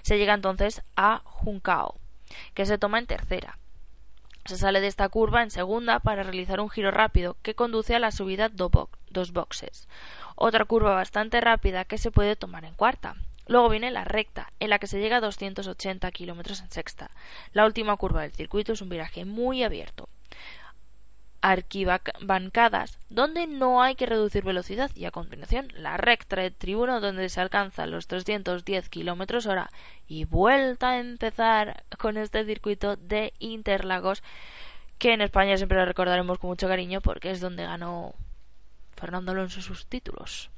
Se llega entonces a Juncao, que se toma en tercera. Se sale de esta curva en segunda para realizar un giro rápido que conduce a la subida dos boxes. Otra curva bastante rápida que se puede tomar en cuarta. Luego viene la recta, en la que se llega a 280 kilómetros en sexta. La última curva del circuito es un viraje muy abierto arquibancadas donde no hay que reducir velocidad y a continuación la recta de tribuna donde se alcanzan los 310 kilómetros hora y vuelta a empezar con este circuito de Interlagos que en España siempre lo recordaremos con mucho cariño porque es donde ganó Fernando Alonso sus títulos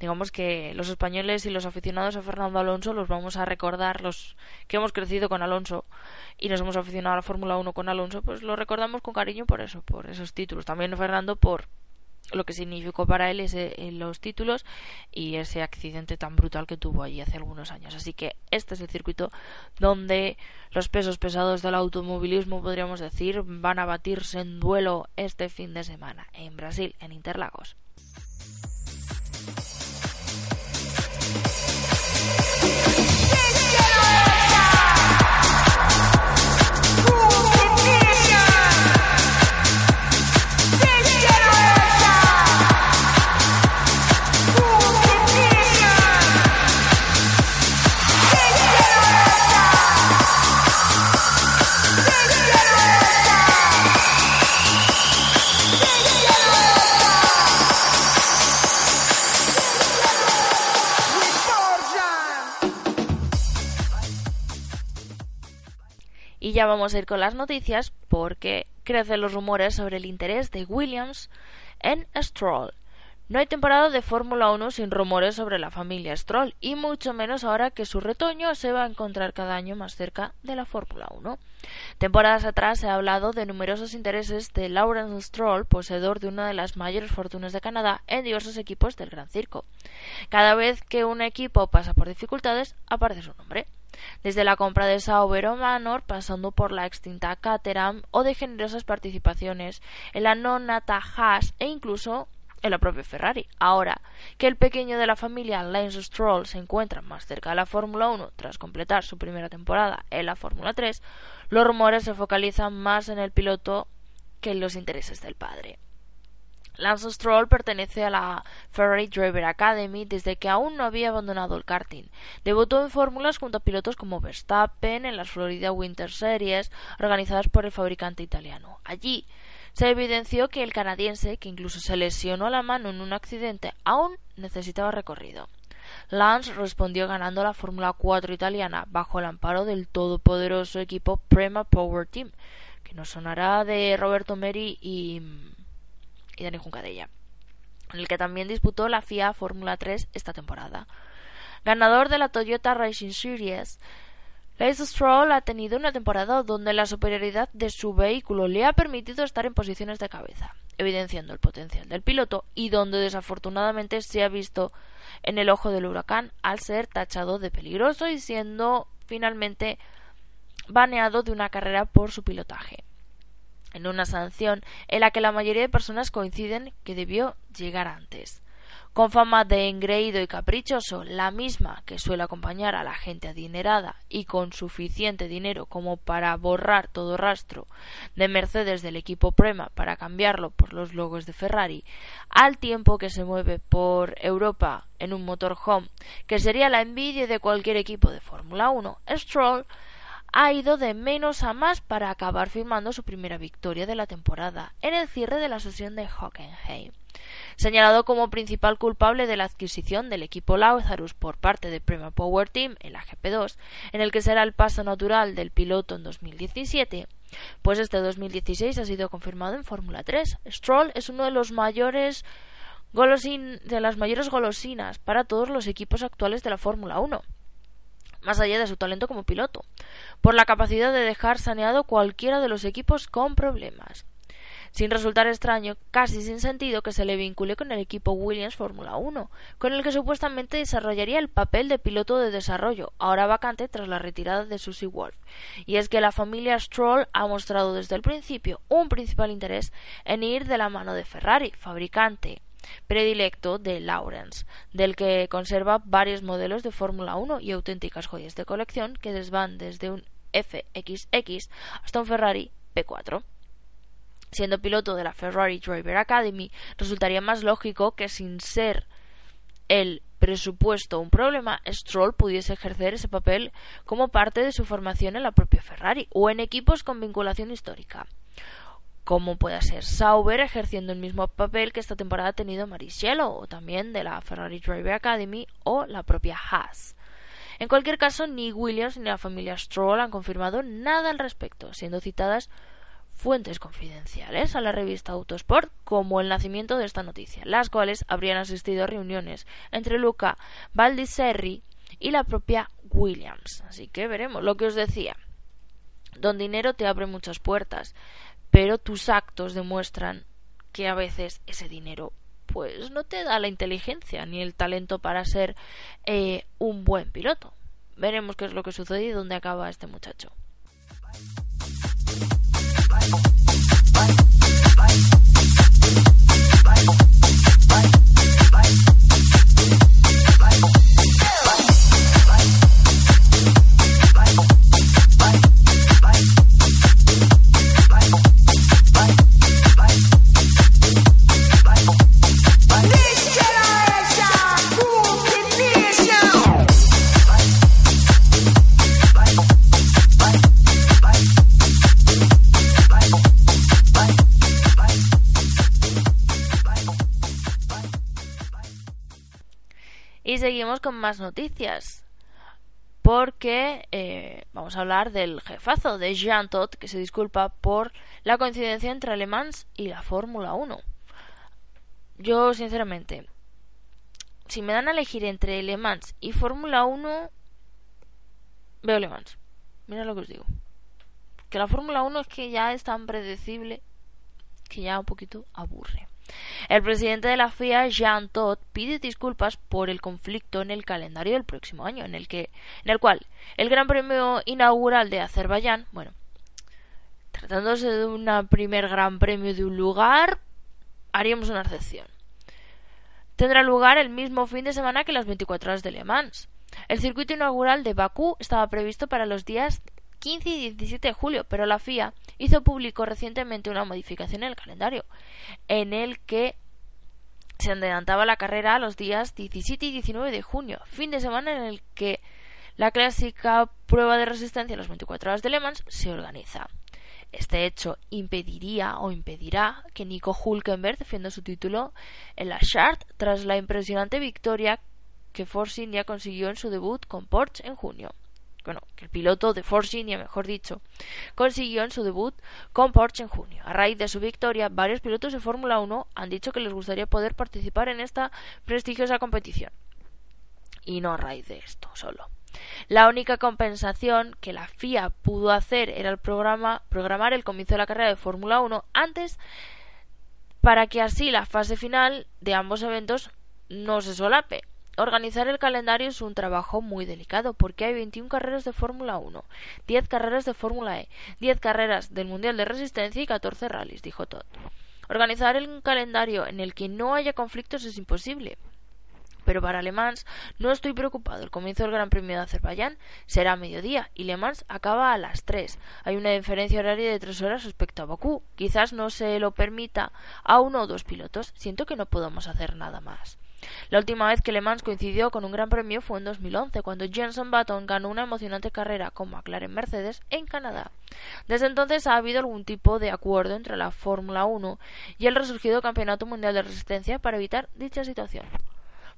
digamos que los españoles y los aficionados a Fernando Alonso los vamos a recordar, los que hemos crecido con Alonso y nos hemos aficionado a la Fórmula 1 con Alonso, pues lo recordamos con cariño por eso, por esos títulos. También Fernando por lo que significó para él ese, eh, los títulos y ese accidente tan brutal que tuvo allí hace algunos años. Así que este es el circuito donde los pesos pesados del automovilismo, podríamos decir, van a batirse en duelo este fin de semana en Brasil, en Interlagos. Y ya vamos a ir con las noticias porque crecen los rumores sobre el interés de Williams en Stroll. No hay temporada de Fórmula 1 sin rumores sobre la familia Stroll, y mucho menos ahora que su retoño se va a encontrar cada año más cerca de la Fórmula 1. Temporadas atrás se ha hablado de numerosos intereses de Lawrence Stroll, poseedor de una de las mayores fortunas de Canadá, en diversos equipos del Gran Circo. Cada vez que un equipo pasa por dificultades, aparece su nombre desde la compra de Sauber o Manor, pasando por la extinta Caterham o de generosas participaciones en la nonata Haas e incluso en la propia Ferrari. Ahora que el pequeño de la familia Lance Stroll se encuentra más cerca de la Fórmula 1 tras completar su primera temporada en la Fórmula 3, los rumores se focalizan más en el piloto que en los intereses del padre. Lance Stroll pertenece a la Ferrari Driver Academy desde que aún no había abandonado el karting. Debutó en fórmulas junto a pilotos como Verstappen en las Florida Winter Series organizadas por el fabricante italiano. Allí se evidenció que el canadiense, que incluso se lesionó la mano en un accidente, aún necesitaba recorrido. Lance respondió ganando la Fórmula 4 italiana bajo el amparo del todopoderoso equipo Prema Power Team, que nos sonará de Roberto Meri y, y Dani Juncadella, en el que también disputó la FIA Fórmula 3 esta temporada. Ganador de la Toyota Racing Series, Lance Stroll ha tenido una temporada donde la superioridad de su vehículo le ha permitido estar en posiciones de cabeza, evidenciando el potencial del piloto y donde desafortunadamente se ha visto en el ojo del huracán al ser tachado de peligroso y siendo finalmente baneado de una carrera por su pilotaje. En una sanción en la que la mayoría de personas coinciden que debió llegar antes con fama de engreído y caprichoso, la misma que suele acompañar a la gente adinerada y con suficiente dinero como para borrar todo rastro de Mercedes del equipo Prema para cambiarlo por los logos de Ferrari, al tiempo que se mueve por Europa en un motorhome que sería la envidia de cualquier equipo de Fórmula 1, Stroll ha ido de menos a más para acabar firmando su primera victoria de la temporada en el cierre de la sesión de Hockenheim señalado como principal culpable de la adquisición del equipo Lazarus por parte de Prima Power Team en la GP2, en el que será el paso natural del piloto en 2017, pues este 2016 ha sido confirmado en Fórmula 3. Stroll es uno de los mayores de las mayores golosinas para todos los equipos actuales de la Fórmula 1 más allá de su talento como piloto, por la capacidad de dejar saneado cualquiera de los equipos con problemas sin resultar extraño, casi sin sentido, que se le vincule con el equipo Williams Fórmula 1, con el que supuestamente desarrollaría el papel de piloto de desarrollo, ahora vacante tras la retirada de Susie Wolf. Y es que la familia Stroll ha mostrado desde el principio un principal interés en ir de la mano de Ferrari, fabricante predilecto de Lawrence, del que conserva varios modelos de Fórmula 1 y auténticas joyas de colección que desvan desde un FXX hasta un Ferrari P4. Siendo piloto de la Ferrari Driver Academy, resultaría más lógico que sin ser el presupuesto un problema, Stroll pudiese ejercer ese papel como parte de su formación en la propia Ferrari o en equipos con vinculación histórica, como pueda ser Sauber ejerciendo el mismo papel que esta temporada ha tenido Mariciello o también de la Ferrari Driver Academy o la propia Haas. En cualquier caso, ni Williams ni la familia Stroll han confirmado nada al respecto, siendo citadas fuentes confidenciales a la revista Autosport como el nacimiento de esta noticia, las cuales habrían asistido a reuniones entre Luca Valdiserri y la propia Williams. Así que veremos lo que os decía. Don Dinero te abre muchas puertas, pero tus actos demuestran que a veces ese dinero pues no te da la inteligencia ni el talento para ser eh, un buen piloto. Veremos qué es lo que sucede y dónde acaba este muchacho. Seguimos con más noticias. Porque eh, vamos a hablar del jefazo de Jean Todt, que se disculpa por la coincidencia entre Le Mans y la Fórmula 1. Yo, sinceramente, si me dan a elegir entre Le Mans y Fórmula 1, veo Le Mans. Mira lo que os digo. Que la Fórmula 1 es que ya es tan predecible que ya un poquito aburre. El presidente de la FIA, Jean Todt, pide disculpas por el conflicto en el calendario del próximo año, en el que, en el cual el Gran Premio inaugural de Azerbaiyán, bueno, tratándose de un primer Gran Premio de un lugar, haríamos una excepción. Tendrá lugar el mismo fin de semana que las 24 horas de Le Mans. El circuito inaugural de Bakú estaba previsto para los días 15 y 17 de julio, pero la FIA hizo público recientemente una modificación en el calendario, en el que se adelantaba la carrera a los días 17 y 19 de junio, fin de semana en el que la clásica prueba de resistencia a las 24 horas de Le Mans se organiza. Este hecho impediría o impedirá que Nico Hulkenberg defienda su título en la Shard tras la impresionante victoria que Force India consiguió en su debut con Porsche en junio. Bueno, que el piloto de Force India, mejor dicho, consiguió en su debut con Porsche en junio. A raíz de su victoria, varios pilotos de Fórmula 1 han dicho que les gustaría poder participar en esta prestigiosa competición. Y no a raíz de esto solo. La única compensación que la FIA pudo hacer era el programa, programar el comienzo de la carrera de Fórmula 1 antes para que así la fase final de ambos eventos no se solape. Organizar el calendario es un trabajo muy delicado porque hay 21 carreras de Fórmula 1, 10 carreras de Fórmula E, 10 carreras del Mundial de Resistencia y 14 rallies, dijo Todd. Organizar un calendario en el que no haya conflictos es imposible, pero para Le Mans no estoy preocupado. El comienzo del Gran Premio de Azerbaiyán será a mediodía y Le Mans acaba a las 3. Hay una diferencia horaria de 3 horas respecto a Bakú. Quizás no se lo permita a uno o dos pilotos. Siento que no podamos hacer nada más. La última vez que Le Mans coincidió con un gran premio fue en 2011, cuando Jenson Button ganó una emocionante carrera con McLaren Mercedes en Canadá. Desde entonces ha habido algún tipo de acuerdo entre la Fórmula 1 y el resurgido Campeonato Mundial de Resistencia para evitar dicha situación.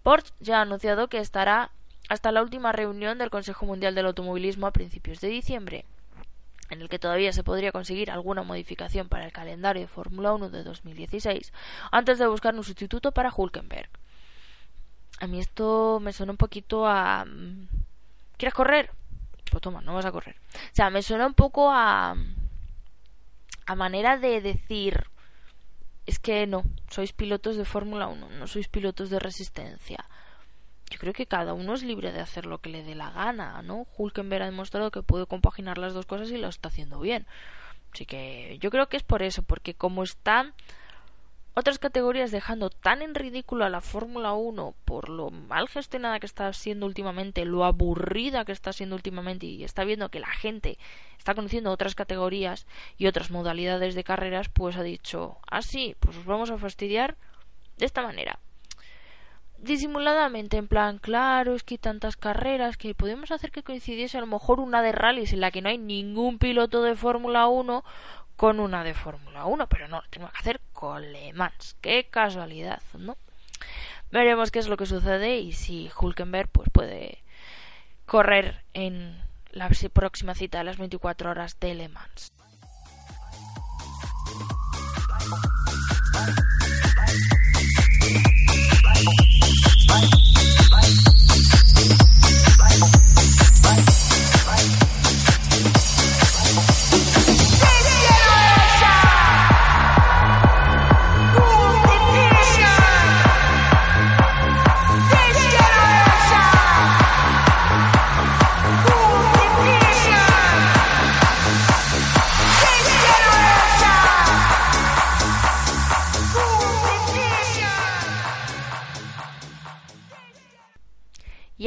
Porsche ya ha anunciado que estará hasta la última reunión del Consejo Mundial del Automovilismo a principios de diciembre, en el que todavía se podría conseguir alguna modificación para el calendario de Fórmula 1 de 2016, antes de buscar un sustituto para Hulkenberg. A mí esto me suena un poquito a... Mm, ¿Quieres correr? Pues toma, no vas a correr. O sea, me suena un poco a... a manera de decir es que no, sois pilotos de Fórmula 1, no sois pilotos de resistencia. Yo creo que cada uno es libre de hacer lo que le dé la gana, ¿no? Hulkenberg ha demostrado que puede compaginar las dos cosas y lo está haciendo bien. Así que yo creo que es por eso, porque como están otras categorías dejando tan en ridículo a la Fórmula 1 por lo mal gestionada que está siendo últimamente, lo aburrida que está siendo últimamente y está viendo que la gente está conociendo otras categorías y otras modalidades de carreras, pues ha dicho, así, ah, pues os vamos a fastidiar de esta manera. Disimuladamente, en plan, claro, es que hay tantas carreras que podemos hacer que coincidiese a lo mejor una de rallies en la que no hay ningún piloto de Fórmula 1 con una de Fórmula 1, pero no, lo tengo que hacer con Le Mans. Qué casualidad, ¿no? Veremos qué es lo que sucede y si Hulkenberg pues puede correr en la próxima cita de las 24 horas de Le Mans.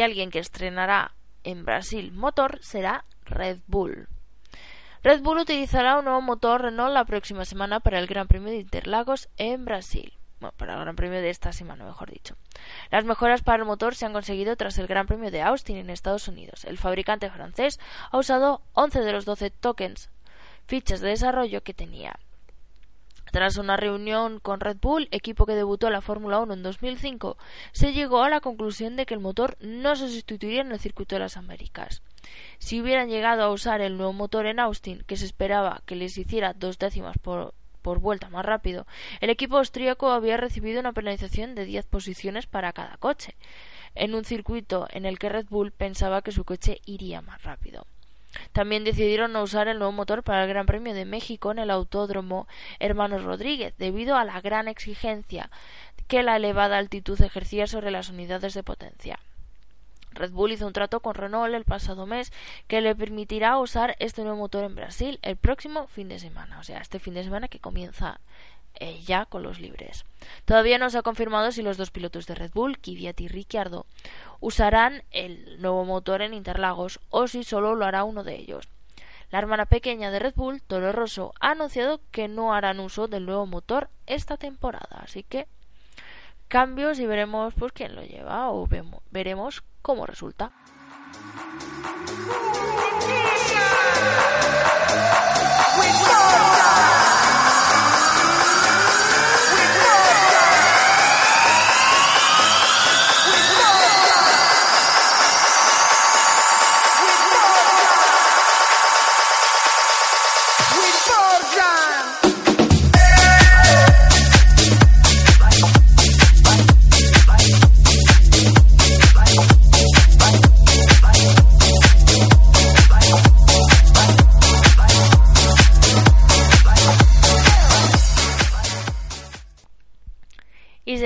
Alguien que estrenará en Brasil motor será Red Bull. Red Bull utilizará un nuevo motor Renault la próxima semana para el Gran Premio de Interlagos en Brasil. Bueno, para el Gran Premio de esta semana, mejor dicho. Las mejoras para el motor se han conseguido tras el Gran Premio de Austin en Estados Unidos. El fabricante francés ha usado 11 de los 12 tokens, fichas de desarrollo que tenía. Tras una reunión con Red Bull, equipo que debutó en la Fórmula 1 en 2005, se llegó a la conclusión de que el motor no se sustituiría en el circuito de las Américas. Si hubieran llegado a usar el nuevo motor en Austin, que se esperaba que les hiciera dos décimas por, por vuelta más rápido, el equipo austríaco había recibido una penalización de 10 posiciones para cada coche, en un circuito en el que Red Bull pensaba que su coche iría más rápido. También decidieron no usar el nuevo motor para el Gran Premio de México en el Autódromo Hermanos Rodríguez, debido a la gran exigencia que la elevada altitud ejercía sobre las unidades de potencia. Red Bull hizo un trato con Renault el pasado mes que le permitirá usar este nuevo motor en Brasil el próximo fin de semana, o sea, este fin de semana que comienza eh, ya con los libres. Todavía no se ha confirmado si los dos pilotos de Red Bull, Kvyat y Ricciardo, usarán el nuevo motor en Interlagos o si solo lo hará uno de ellos. La hermana pequeña de Red Bull, Toro Rosso, ha anunciado que no harán uso del nuevo motor esta temporada, así que cambios y veremos pues quién lo lleva o veremos cómo resulta.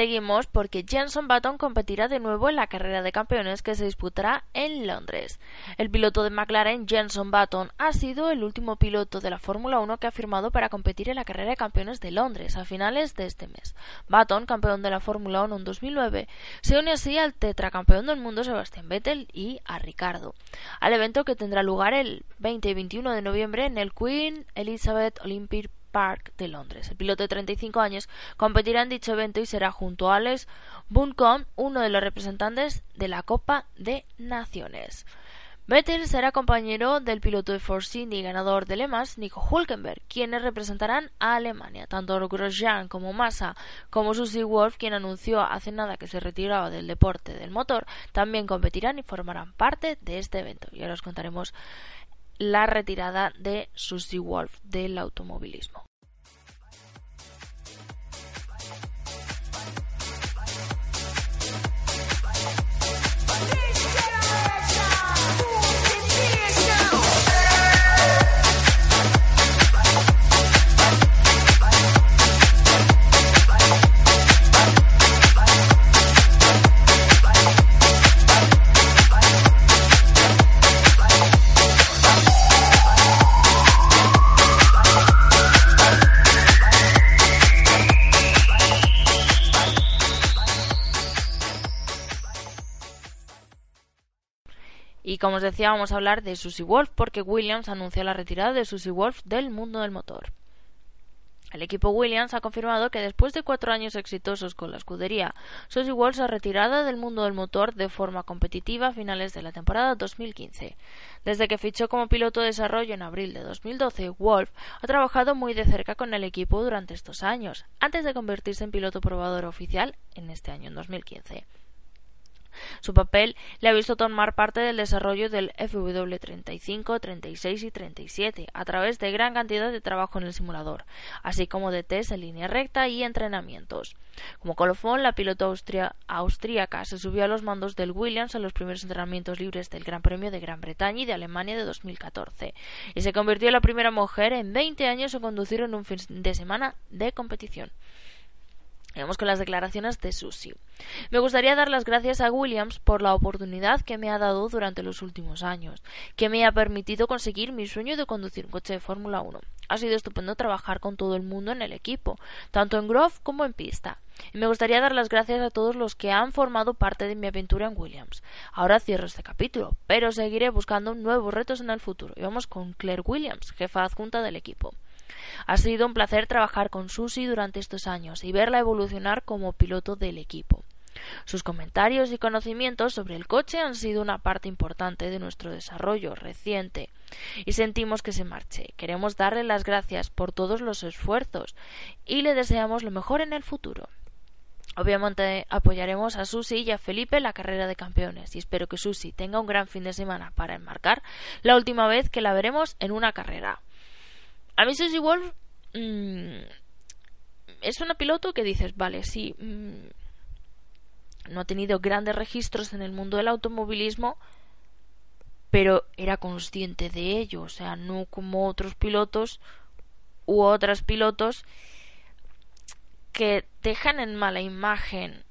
Seguimos porque Jenson Button competirá de nuevo en la carrera de campeones que se disputará en Londres. El piloto de McLaren, Jenson Button, ha sido el último piloto de la Fórmula 1 que ha firmado para competir en la carrera de campeones de Londres a finales de este mes. Button, campeón de la Fórmula 1 en 2009, se une así al tetracampeón del mundo Sebastián Vettel y a Ricardo, al evento que tendrá lugar el 20 y 21 de noviembre en el Queen Elizabeth Olympic Park de Londres. El piloto de 35 años competirá en dicho evento y será junto a Alex Buncombe uno de los representantes de la Copa de Naciones. Vettel será compañero del piloto de Force Indy y ganador de Le Mans, Nico Hulkenberg, quienes representarán a Alemania. Tanto Grosjean como Massa como Susie Wolf, quien anunció hace nada que se retiraba del deporte del motor, también competirán y formarán parte de este evento. Y ahora os contaremos la retirada de Susie Wolf del automovilismo. Y como os decía, vamos a hablar de Susie Wolf porque Williams anunció la retirada de Susie Wolf del mundo del motor. El equipo Williams ha confirmado que después de cuatro años exitosos con la escudería, Susie Wolf se ha retirado del mundo del motor de forma competitiva a finales de la temporada 2015. Desde que fichó como piloto de desarrollo en abril de 2012, Wolf ha trabajado muy de cerca con el equipo durante estos años, antes de convertirse en piloto probador oficial en este año, en 2015. Su papel le ha visto tomar parte del desarrollo del FW35, 36 y 37 a través de gran cantidad de trabajo en el simulador, así como de test en línea recta y entrenamientos. Como colofón, la piloto austríaca se subió a los mandos del Williams en los primeros entrenamientos libres del Gran Premio de Gran Bretaña y de Alemania de 2014 y se convirtió en la primera mujer en 20 años en conducir en un fin de semana de competición. Con las declaraciones de Susie. Me gustaría dar las gracias a Williams por la oportunidad que me ha dado durante los últimos años, que me ha permitido conseguir mi sueño de conducir un coche de Fórmula 1. Ha sido estupendo trabajar con todo el mundo en el equipo, tanto en Grove como en pista. Y me gustaría dar las gracias a todos los que han formado parte de mi aventura en Williams. Ahora cierro este capítulo, pero seguiré buscando nuevos retos en el futuro. Y vamos con Claire Williams, jefa adjunta del equipo. Ha sido un placer trabajar con Susie durante estos años y verla evolucionar como piloto del equipo. Sus comentarios y conocimientos sobre el coche han sido una parte importante de nuestro desarrollo reciente y sentimos que se marche. Queremos darle las gracias por todos los esfuerzos y le deseamos lo mejor en el futuro. Obviamente apoyaremos a Susi y a Felipe en la carrera de campeones y espero que Susi tenga un gran fin de semana para enmarcar la última vez que la veremos en una carrera. A mí Susie Wolf mm, es una piloto que dices, vale, sí, mm, no ha tenido grandes registros en el mundo del automovilismo, pero era consciente de ello, o sea, no como otros pilotos u otras pilotos que dejan en mala imagen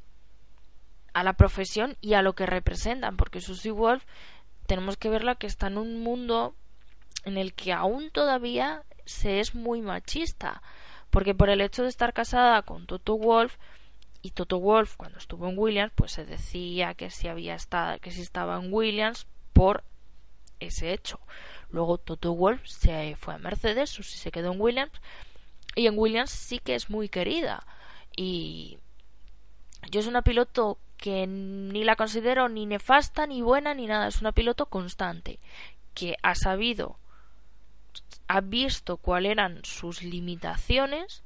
a la profesión y a lo que representan, porque Susie Wolf tenemos que verla que está en un mundo en el que aún todavía se es muy machista, porque por el hecho de estar casada con Toto Wolf y Toto Wolf cuando estuvo en Williams, pues se decía que si había estado, que si estaba en Williams por ese hecho. Luego Toto Wolf se fue a Mercedes, Susie se quedó en Williams y en Williams sí que es muy querida y yo es una piloto que ni la considero ni nefasta ni buena ni nada, es una piloto constante que ha sabido ha visto cuáles eran sus limitaciones,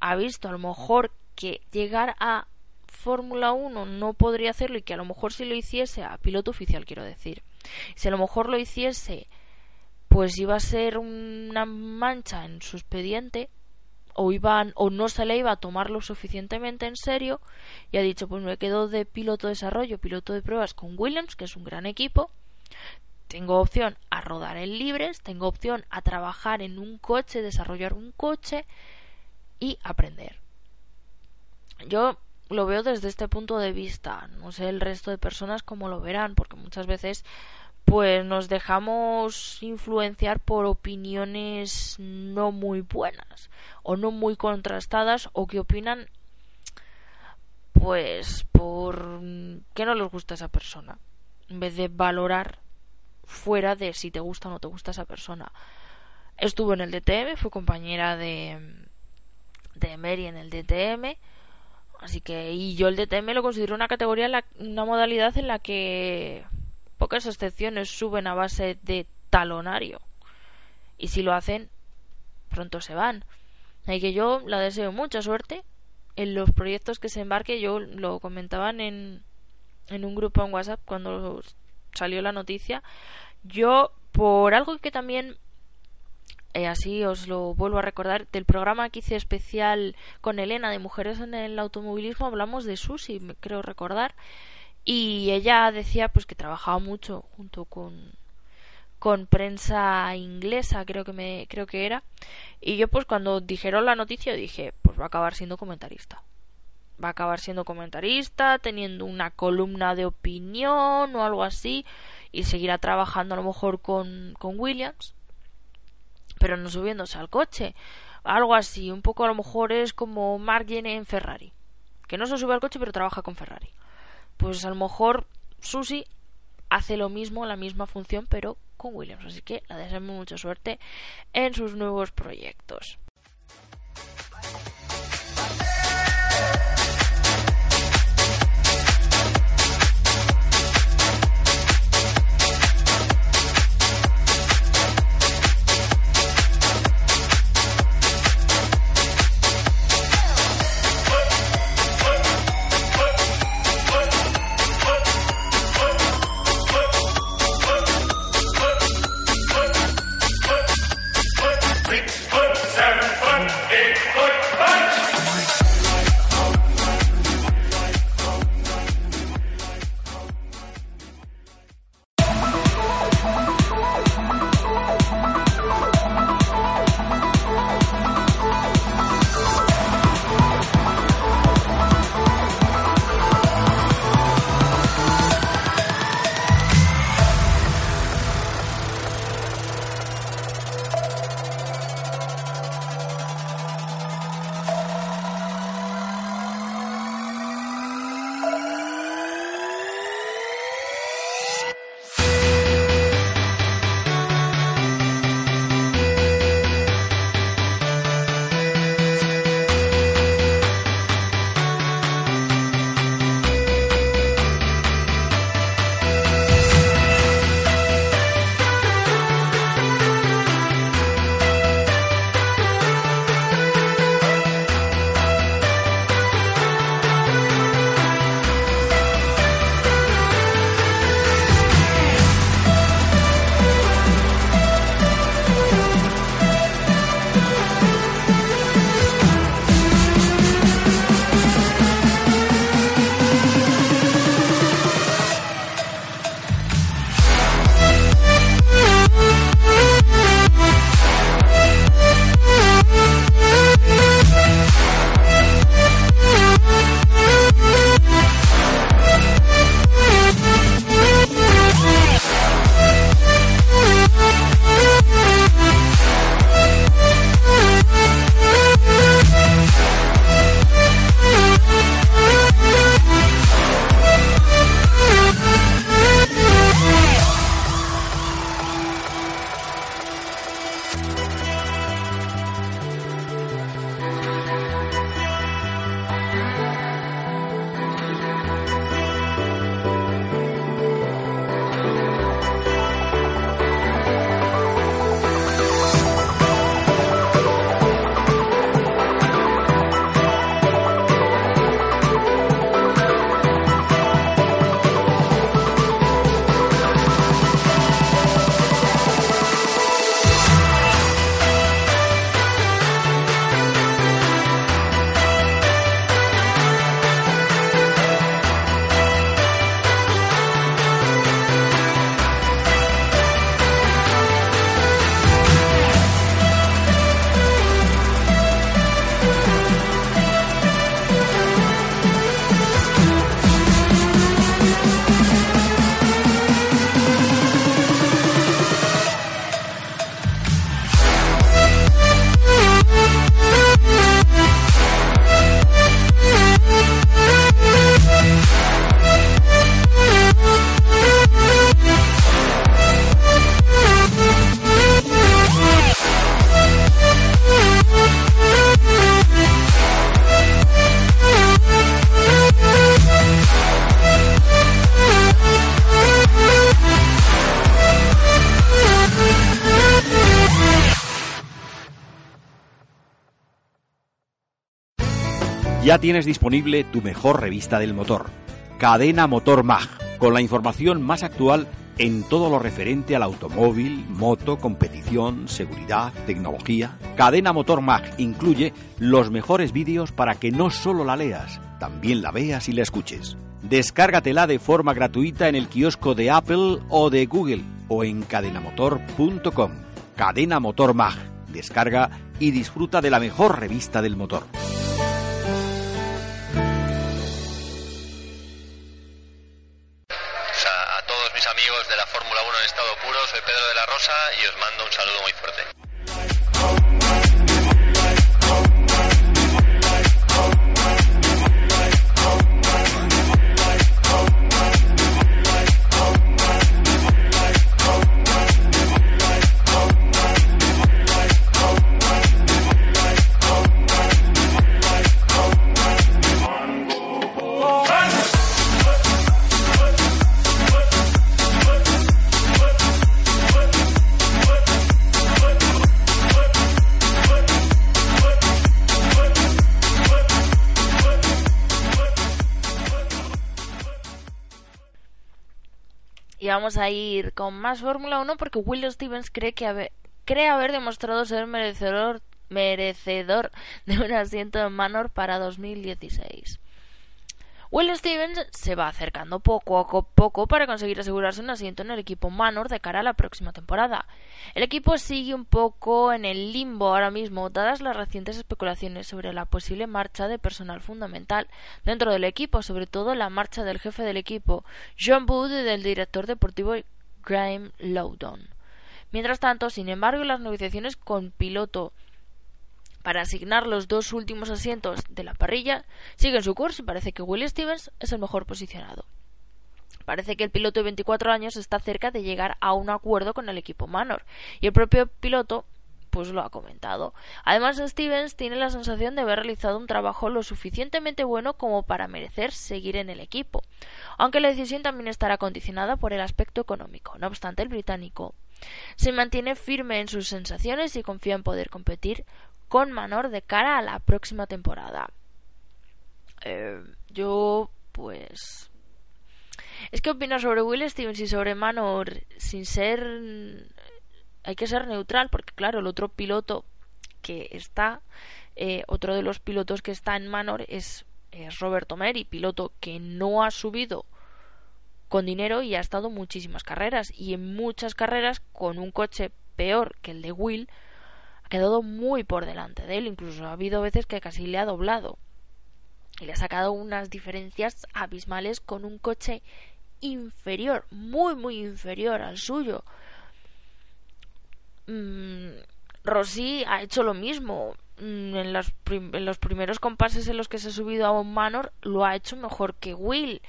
ha visto a lo mejor que llegar a Fórmula 1 no podría hacerlo y que a lo mejor si lo hiciese a piloto oficial quiero decir, si a lo mejor lo hiciese pues iba a ser una mancha en su expediente o iban o no se le iba a tomar lo suficientemente en serio y ha dicho pues me quedo de piloto de desarrollo, piloto de pruebas con Williams, que es un gran equipo, tengo opción a rodar en libres, tengo opción a trabajar en un coche, desarrollar un coche y aprender. Yo lo veo desde este punto de vista. No sé el resto de personas cómo lo verán, porque muchas veces pues nos dejamos influenciar por opiniones no muy buenas o no muy contrastadas o que opinan pues por que no les gusta esa persona en vez de valorar fuera de si te gusta o no te gusta esa persona estuvo en el DTM fue compañera de de Mary en el DTM así que y yo el DTM lo considero una categoría una modalidad en la que Pocas excepciones suben a base de talonario. Y si lo hacen, pronto se van. Así que yo la deseo mucha suerte en los proyectos que se embarque. Yo lo comentaban en, en un grupo en WhatsApp cuando salió la noticia. Yo, por algo que también eh, así os lo vuelvo a recordar, del programa que hice especial con Elena de Mujeres en el Automovilismo, hablamos de Susi, creo recordar, y ella decía pues que trabajaba mucho junto con con prensa inglesa creo que me creo que era y yo pues cuando dijeron la noticia dije pues va a acabar siendo comentarista va a acabar siendo comentarista teniendo una columna de opinión o algo así y seguirá trabajando a lo mejor con, con Williams pero no subiéndose al coche algo así un poco a lo mejor es como Mark en Ferrari que no se sube al coche pero trabaja con Ferrari pues a lo mejor Susi hace lo mismo, la misma función, pero con Williams. Así que la deseamos mucha suerte en sus nuevos proyectos. Ya tienes disponible tu mejor revista del motor, Cadena Motor Mag, con la información más actual en todo lo referente al automóvil, moto, competición, seguridad, tecnología. Cadena Motor Mag incluye los mejores vídeos para que no solo la leas, también la veas y la escuches. Descárgatela de forma gratuita en el kiosco de Apple o de Google o en cadenamotor.com. Cadena Motor Mag. Descarga y disfruta de la mejor revista del motor. Vamos a ir con más Fórmula 1 porque Will Stevens cree que haber, cree haber demostrado ser merecedor merecedor de un asiento en Manor para 2016. Will Stevens se va acercando poco a poco para conseguir asegurarse un asiento en el equipo Manor de cara a la próxima temporada. El equipo sigue un poco en el limbo ahora mismo, dadas las recientes especulaciones sobre la posible marcha de personal fundamental dentro del equipo, sobre todo la marcha del jefe del equipo, John Wood, y del director deportivo Graham Loudon. Mientras tanto, sin embargo, las negociaciones con piloto para asignar los dos últimos asientos de la parrilla siguen su curso y parece que Will Stevens es el mejor posicionado. Parece que el piloto de 24 años está cerca de llegar a un acuerdo con el equipo Manor y el propio piloto pues lo ha comentado. Además, Stevens tiene la sensación de haber realizado un trabajo lo suficientemente bueno como para merecer seguir en el equipo, aunque la decisión también estará condicionada por el aspecto económico. No obstante, el británico se mantiene firme en sus sensaciones y confía en poder competir con Manor de cara a la próxima temporada. Eh, yo, pues. Es que opinar sobre Will Stevens y sobre Manor sin ser. Hay que ser neutral, porque, claro, el otro piloto que está. Eh, otro de los pilotos que está en Manor es, es Roberto Meri, piloto que no ha subido con dinero y ha estado muchísimas carreras. Y en muchas carreras con un coche peor que el de Will quedado muy por delante de él, incluso ha habido veces que casi le ha doblado y le ha sacado unas diferencias abismales con un coche inferior, muy muy inferior al suyo. Mm, Rossi ha hecho lo mismo. Mm, en, los en los primeros compases en los que se ha subido a un Manor lo ha hecho mejor que Will.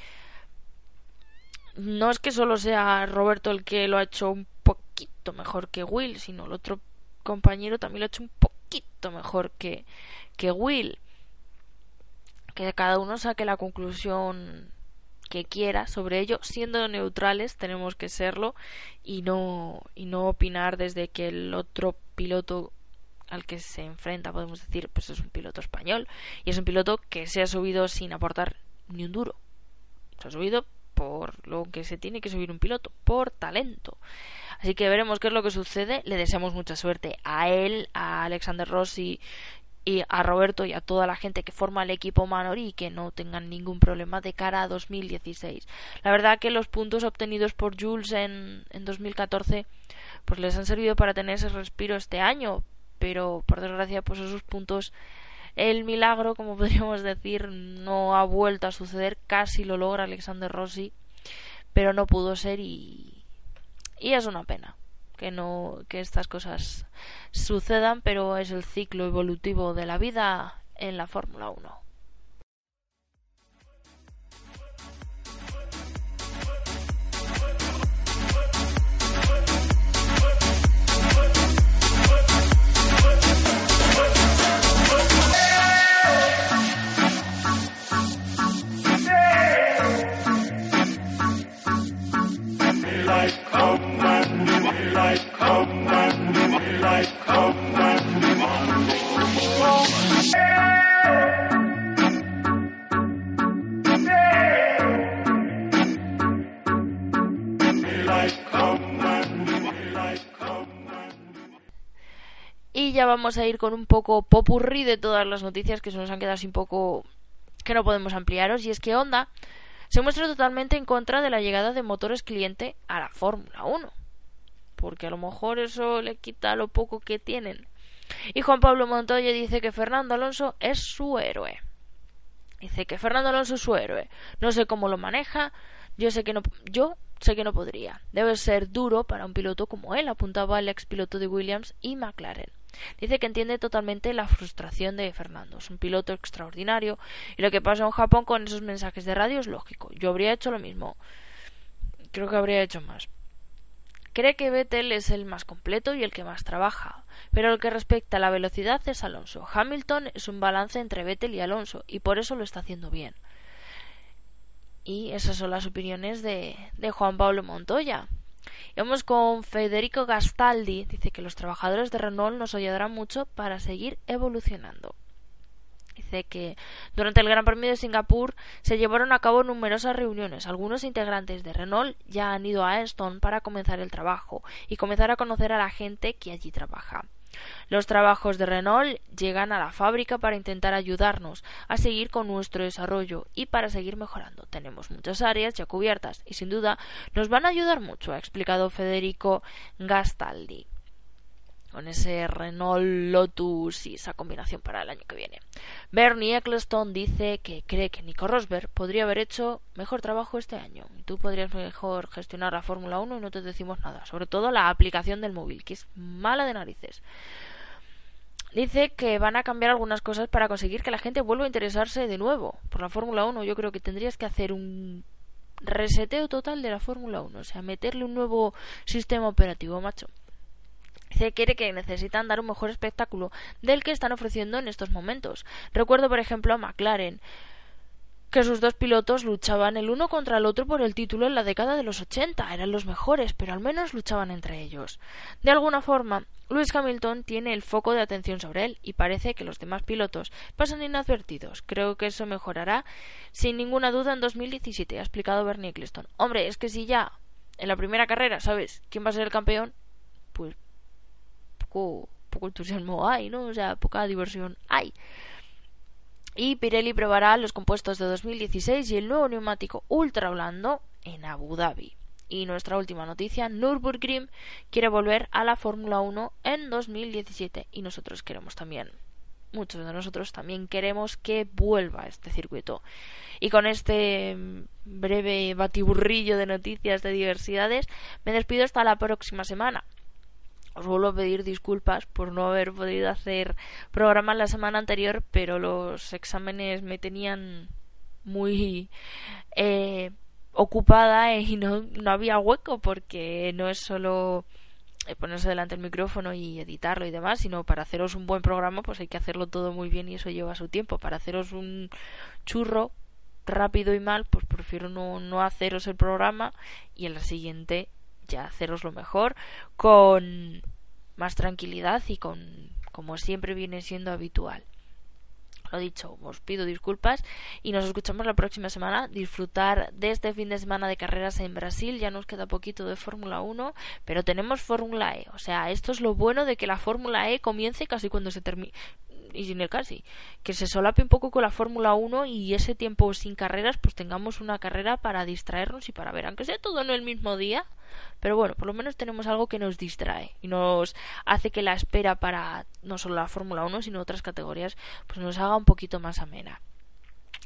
No es que solo sea Roberto el que lo ha hecho un poquito mejor que Will, sino el otro compañero también lo ha hecho un poquito mejor que, que Will. Que cada uno saque la conclusión que quiera sobre ello, siendo neutrales tenemos que serlo y no y no opinar desde que el otro piloto al que se enfrenta podemos decir pues es un piloto español. Y es un piloto que se ha subido sin aportar ni un duro. Se ha subido por lo que se tiene que subir un piloto por talento Así que veremos qué es lo que sucede. Le deseamos mucha suerte a él, a Alexander Rossi y a Roberto y a toda la gente que forma el equipo Manor y que no tengan ningún problema de cara a 2016. La verdad que los puntos obtenidos por Jules en, en 2014 pues les han servido para tener ese respiro este año, pero por desgracia pues esos puntos el milagro, como podríamos decir, no ha vuelto a suceder, casi lo logra Alexander Rossi, pero no pudo ser y, y es una pena que no que estas cosas sucedan, pero es el ciclo evolutivo de la vida en la Fórmula 1. Y ya vamos a ir con un poco popurrí de todas las noticias que se nos han quedado así un poco que no podemos ampliaros. Y es que Honda se muestra totalmente en contra de la llegada de motores cliente a la Fórmula 1. Porque a lo mejor eso le quita lo poco que tienen. Y Juan Pablo Montoya dice que Fernando Alonso es su héroe. Dice que Fernando Alonso es su héroe. No sé cómo lo maneja. Yo sé que no, yo sé que no podría. Debe ser duro para un piloto como él, apuntaba el ex piloto de Williams y McLaren. Dice que entiende totalmente la frustración de Fernando. Es un piloto extraordinario y lo que pasa en Japón con esos mensajes de radio es lógico. Yo habría hecho lo mismo. Creo que habría hecho más. Cree que Vettel es el más completo y el que más trabaja, pero lo que respecta a la velocidad es Alonso. Hamilton es un balance entre Vettel y Alonso y por eso lo está haciendo bien. Y esas son las opiniones de, de Juan Pablo Montoya. Vamos con Federico Gastaldi. Dice que los trabajadores de Renault nos ayudarán mucho para seguir evolucionando. Dice que durante el Gran Premio de Singapur se llevaron a cabo numerosas reuniones. Algunos integrantes de Renault ya han ido a Aston para comenzar el trabajo y comenzar a conocer a la gente que allí trabaja. Los trabajos de Renault llegan a la fábrica para intentar ayudarnos a seguir con nuestro desarrollo y para seguir mejorando. Tenemos muchas áreas ya cubiertas y sin duda nos van a ayudar mucho, ha explicado Federico Gastaldi con ese Renault Lotus y esa combinación para el año que viene. Bernie Eccleston dice que cree que Nico Rosberg podría haber hecho mejor trabajo este año. Tú podrías mejor gestionar la Fórmula 1 y no te decimos nada. Sobre todo la aplicación del móvil, que es mala de narices. Dice que van a cambiar algunas cosas para conseguir que la gente vuelva a interesarse de nuevo por la Fórmula 1. Yo creo que tendrías que hacer un reseteo total de la Fórmula 1, o sea, meterle un nuevo sistema operativo, macho se quiere que necesitan dar un mejor espectáculo del que están ofreciendo en estos momentos. Recuerdo, por ejemplo, a McLaren que sus dos pilotos luchaban el uno contra el otro por el título en la década de los 80. Eran los mejores, pero al menos luchaban entre ellos. De alguna forma, Lewis Hamilton tiene el foco de atención sobre él y parece que los demás pilotos pasan inadvertidos. Creo que eso mejorará sin ninguna duda en 2017, ha explicado Bernie Eccleston. Hombre, es que si ya en la primera carrera sabes quién va a ser el campeón, pues poco, poco entusiasmo hay, ¿no? O sea, poca diversión hay. Y Pirelli probará los compuestos de 2016 y el nuevo neumático ultra blando en Abu Dhabi. Y nuestra última noticia, Nürburgring quiere volver a la Fórmula 1 en 2017 y nosotros queremos también. Muchos de nosotros también queremos que vuelva este circuito. Y con este breve batiburrillo de noticias de diversidades, me despido hasta la próxima semana os vuelvo a pedir disculpas por no haber podido hacer programa la semana anterior, pero los exámenes me tenían muy eh, ocupada y no, no había hueco porque no es solo eh, ponerse delante del micrófono y editarlo y demás, sino para haceros un buen programa pues hay que hacerlo todo muy bien y eso lleva su tiempo. Para haceros un churro rápido y mal, pues prefiero no, no haceros el programa y en la siguiente ya haceros lo mejor con más tranquilidad y con como siempre viene siendo habitual. Lo dicho, os pido disculpas y nos escuchamos la próxima semana. Disfrutar de este fin de semana de carreras en Brasil. Ya nos queda poquito de Fórmula 1, pero tenemos Fórmula E. O sea, esto es lo bueno de que la Fórmula E comience casi cuando se termine y sin el casi, que se solape un poco con la Fórmula 1 y ese tiempo sin carreras, pues tengamos una carrera para distraernos y para ver, aunque sea todo en el mismo día, pero bueno, por lo menos tenemos algo que nos distrae y nos hace que la espera para no solo la Fórmula 1, sino otras categorías, pues nos haga un poquito más amena.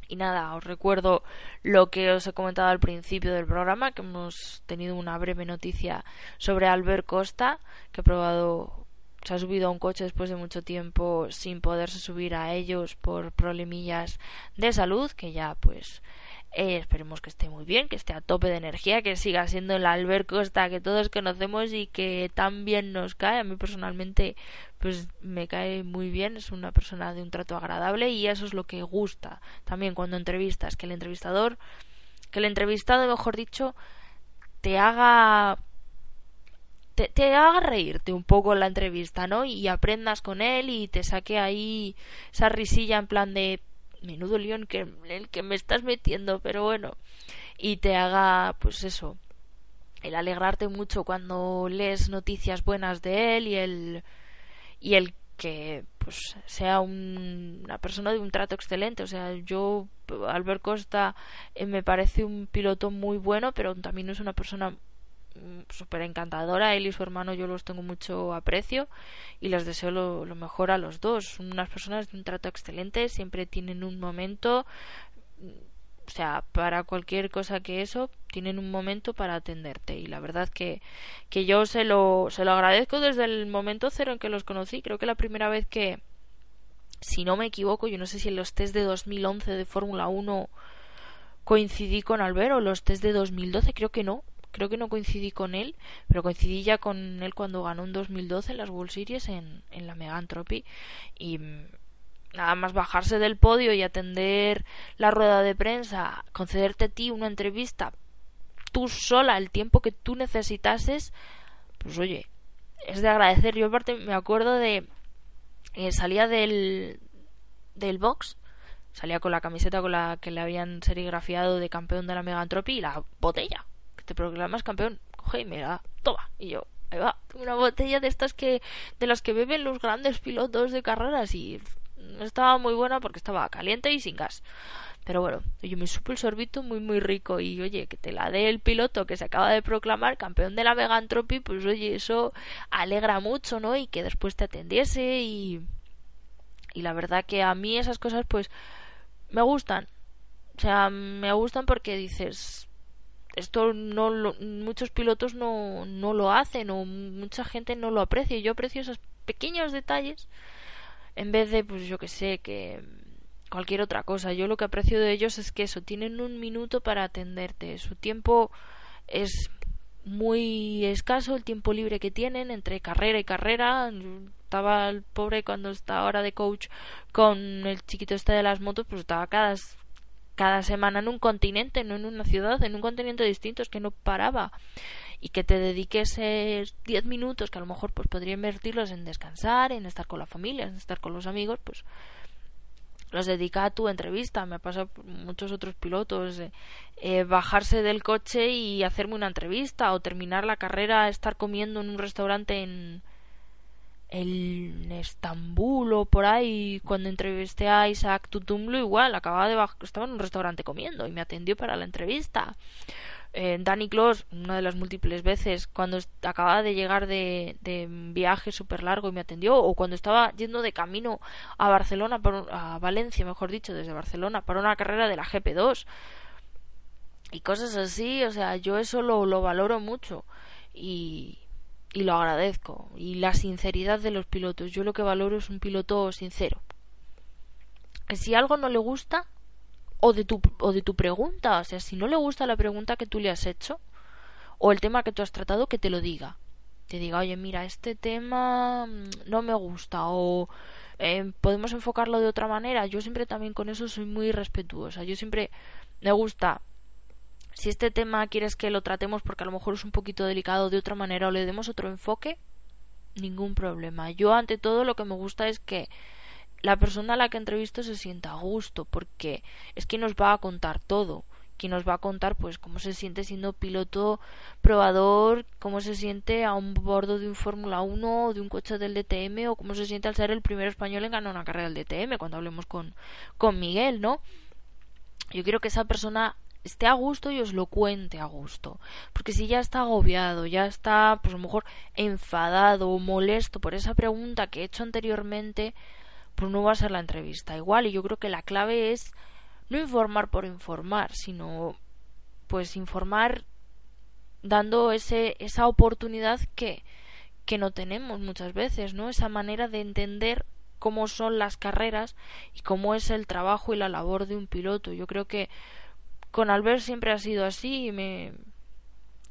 Y nada, os recuerdo lo que os he comentado al principio del programa, que hemos tenido una breve noticia sobre Albert Costa, que ha probado se ha subido a un coche después de mucho tiempo sin poderse subir a ellos por problemillas de salud, que ya pues eh, esperemos que esté muy bien, que esté a tope de energía, que siga siendo el Albert Costa que todos conocemos y que tan bien nos cae. A mí personalmente pues me cae muy bien, es una persona de un trato agradable y eso es lo que gusta también cuando entrevistas, que el entrevistador, que el entrevistado, mejor dicho, te haga te, haga reírte un poco en la entrevista, ¿no? Y aprendas con él y te saque ahí esa risilla en plan de menudo león que el que me estás metiendo, pero bueno, y te haga pues eso, el alegrarte mucho cuando lees noticias buenas de él y el y el que pues sea una persona de un trato excelente o sea yo Albert Costa eh, me parece un piloto muy bueno pero también es una persona súper encantadora él y su hermano yo los tengo mucho aprecio y les deseo lo, lo mejor a los dos son unas personas de un trato excelente siempre tienen un momento o sea, para cualquier cosa que eso, tienen un momento para atenderte. Y la verdad que, que yo se lo, se lo agradezco desde el momento cero en que los conocí. Creo que la primera vez que, si no me equivoco, yo no sé si en los test de 2011 de Fórmula 1 coincidí con Albert o los test de 2012, creo que no. Creo que no coincidí con él, pero coincidí ya con él cuando ganó en 2012 las World Series en, en la Megantropy. Y nada más bajarse del podio y atender la rueda de prensa, concederte a ti una entrevista tú sola el tiempo que tú necesitases, pues oye, es de agradecer. Yo aparte me acuerdo de eh, salía del del box, salía con la camiseta con la que le habían serigrafiado de campeón de la Megantropy y la botella, te proclamas campeón, coge y me da, toma, y yo, ahí va, una botella de estas que de las que beben los grandes pilotos de carreras y estaba muy buena porque estaba caliente y sin gas. Pero bueno, yo me supo el sorbito muy muy rico y oye, que te la dé el piloto que se acaba de proclamar campeón de la Megantropy, pues oye, eso alegra mucho, ¿no? Y que después te atendiese y y la verdad que a mí esas cosas pues me gustan. O sea, me gustan porque dices esto no lo, muchos pilotos no, no lo hacen o mucha gente no lo aprecia. Yo aprecio esos pequeños detalles en vez de, pues yo que sé, que cualquier otra cosa. Yo lo que aprecio de ellos es que eso, tienen un minuto para atenderte. Su tiempo es muy escaso, el tiempo libre que tienen entre carrera y carrera. Estaba el pobre cuando está ahora de coach con el chiquito este de las motos, pues estaba cada, cada semana en un continente, no en una ciudad, en un continente distinto, es que no paraba y que te dediques 10 minutos que a lo mejor pues podría invertirlos en descansar, en estar con la familia, en estar con los amigos, pues los dedica a tu entrevista. Me ha pasado muchos otros pilotos eh, eh, bajarse del coche y hacerme una entrevista o terminar la carrera, estar comiendo en un restaurante en en Estambul o por ahí cuando entrevisté a Isaac Tutumlu igual acababa de estaba en un restaurante comiendo y me atendió para la entrevista eh, Danny Close, una de las múltiples veces, cuando acababa de llegar de, de viaje súper largo y me atendió, o cuando estaba yendo de camino a Barcelona, a Valencia, mejor dicho, desde Barcelona, para una carrera de la GP2. Y cosas así, o sea, yo eso lo, lo valoro mucho y, y lo agradezco. Y la sinceridad de los pilotos, yo lo que valoro es un piloto sincero. Que si algo no le gusta, o de tu o de tu pregunta, o sea, si no le gusta la pregunta que tú le has hecho o el tema que tú has tratado, que te lo diga. Te diga, "Oye, mira, este tema mm, no me gusta" o eh, podemos enfocarlo de otra manera. Yo siempre también con eso soy muy respetuosa. Yo siempre me gusta si este tema quieres que lo tratemos porque a lo mejor es un poquito delicado de otra manera o le demos otro enfoque, ningún problema. Yo ante todo lo que me gusta es que la persona a la que entrevisto se sienta a gusto, porque es que nos va a contar todo, que nos va a contar pues cómo se siente siendo piloto probador, cómo se siente a un bordo de un Fórmula 1 o de un coche del DTM o cómo se siente al ser el primer español en ganar una carrera del DTM cuando hablemos con, con Miguel, ¿no? Yo quiero que esa persona esté a gusto y os lo cuente a gusto. Porque si ya está agobiado, ya está, pues a lo mejor enfadado o molesto por esa pregunta que he hecho anteriormente, pues no va a ser la entrevista igual. Y yo creo que la clave es no informar por informar, sino pues informar dando ese, esa oportunidad que, que no tenemos muchas veces, ¿no? Esa manera de entender cómo son las carreras y cómo es el trabajo y la labor de un piloto. Yo creo que con Albert siempre ha sido así y me,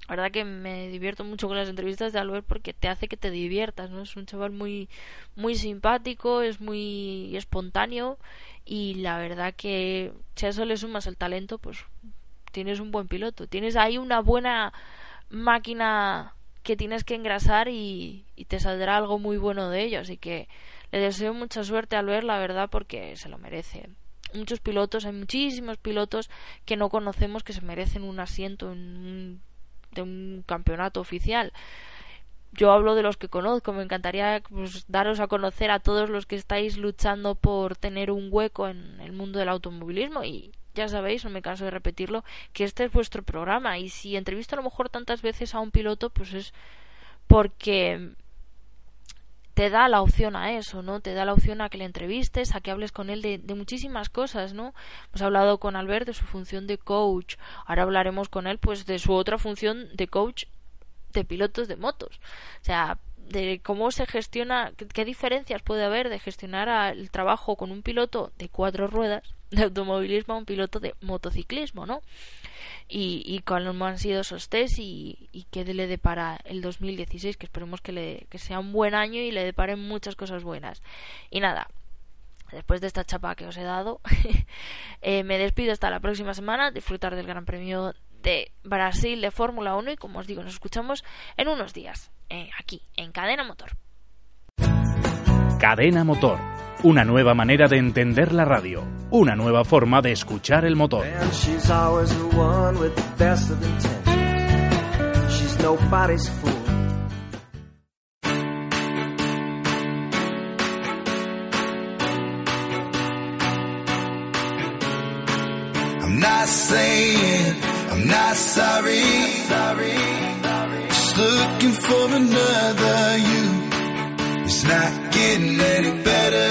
la verdad que me divierto mucho con las entrevistas de Albert porque te hace que te diviertas, ¿no? Es un chaval muy muy simpático, es muy espontáneo y la verdad que si a eso le sumas el talento, pues tienes un buen piloto, tienes ahí una buena máquina que tienes que engrasar y, y te saldrá algo muy bueno de ello, así que le deseo mucha suerte a Albert, la verdad, porque se lo merece muchos pilotos, hay muchísimos pilotos que no conocemos que se merecen un asiento en un de un campeonato oficial. yo hablo de los que conozco, me encantaría pues, daros a conocer a todos los que estáis luchando por tener un hueco en el mundo del automovilismo y ya sabéis, no me canso de repetirlo, que este es vuestro programa y si entrevisto a lo mejor tantas veces a un piloto, pues es porque te da la opción a eso, ¿no? Te da la opción a que le entrevistes, a que hables con él de, de, muchísimas cosas, ¿no? Hemos hablado con Albert de su función de coach, ahora hablaremos con él pues de su otra función de coach de pilotos de motos. O sea, de cómo se gestiona, qué diferencias puede haber de gestionar el trabajo con un piloto de cuatro ruedas de automovilismo a un piloto de motociclismo, ¿no? Y, y cuáles han sido esos test y, y qué le depara el 2016, que esperemos que, le, que sea un buen año y le deparen muchas cosas buenas. Y nada, después de esta chapa que os he dado, eh, me despido hasta la próxima semana, disfrutar del Gran Premio de Brasil de Fórmula 1 y como os digo, nos escuchamos en unos días, eh, aquí, en Cadena Motor. Cadena Motor, una nueva manera de entender la radio, una nueva forma de escuchar el motor. I'm not saying I'm not sorry. sorry. Just looking for another you. It's not getting any better.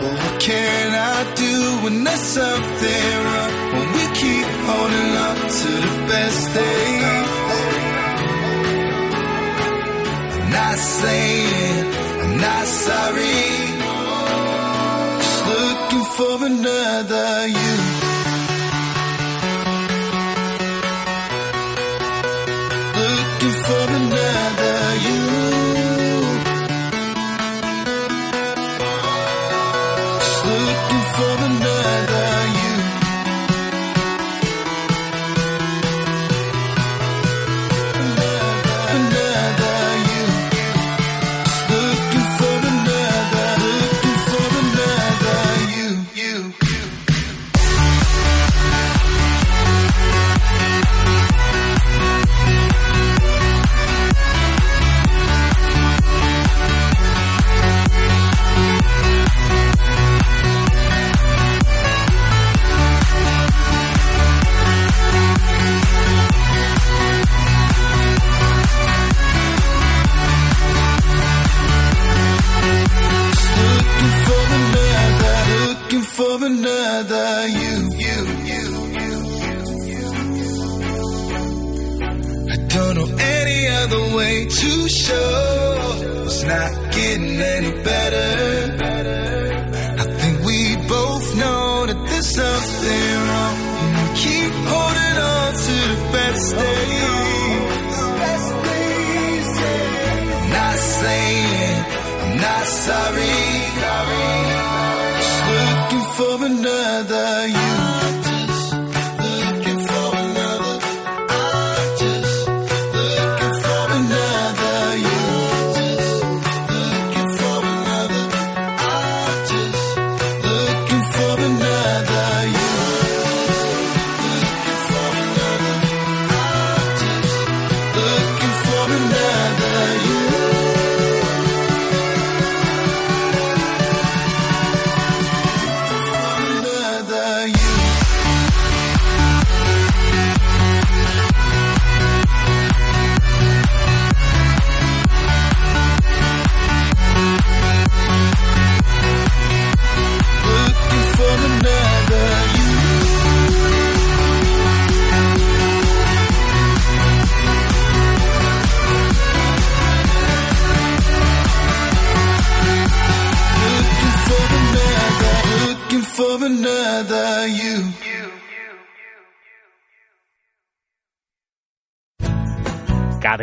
But what can I do when there's something wrong? When we keep holding on to the best days. I'm not saying I'm not sorry. Just looking for another you.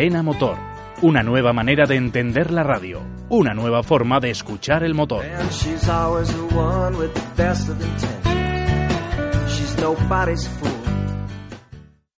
Motor, una nueva manera de entender la radio, una nueva forma de escuchar el motor.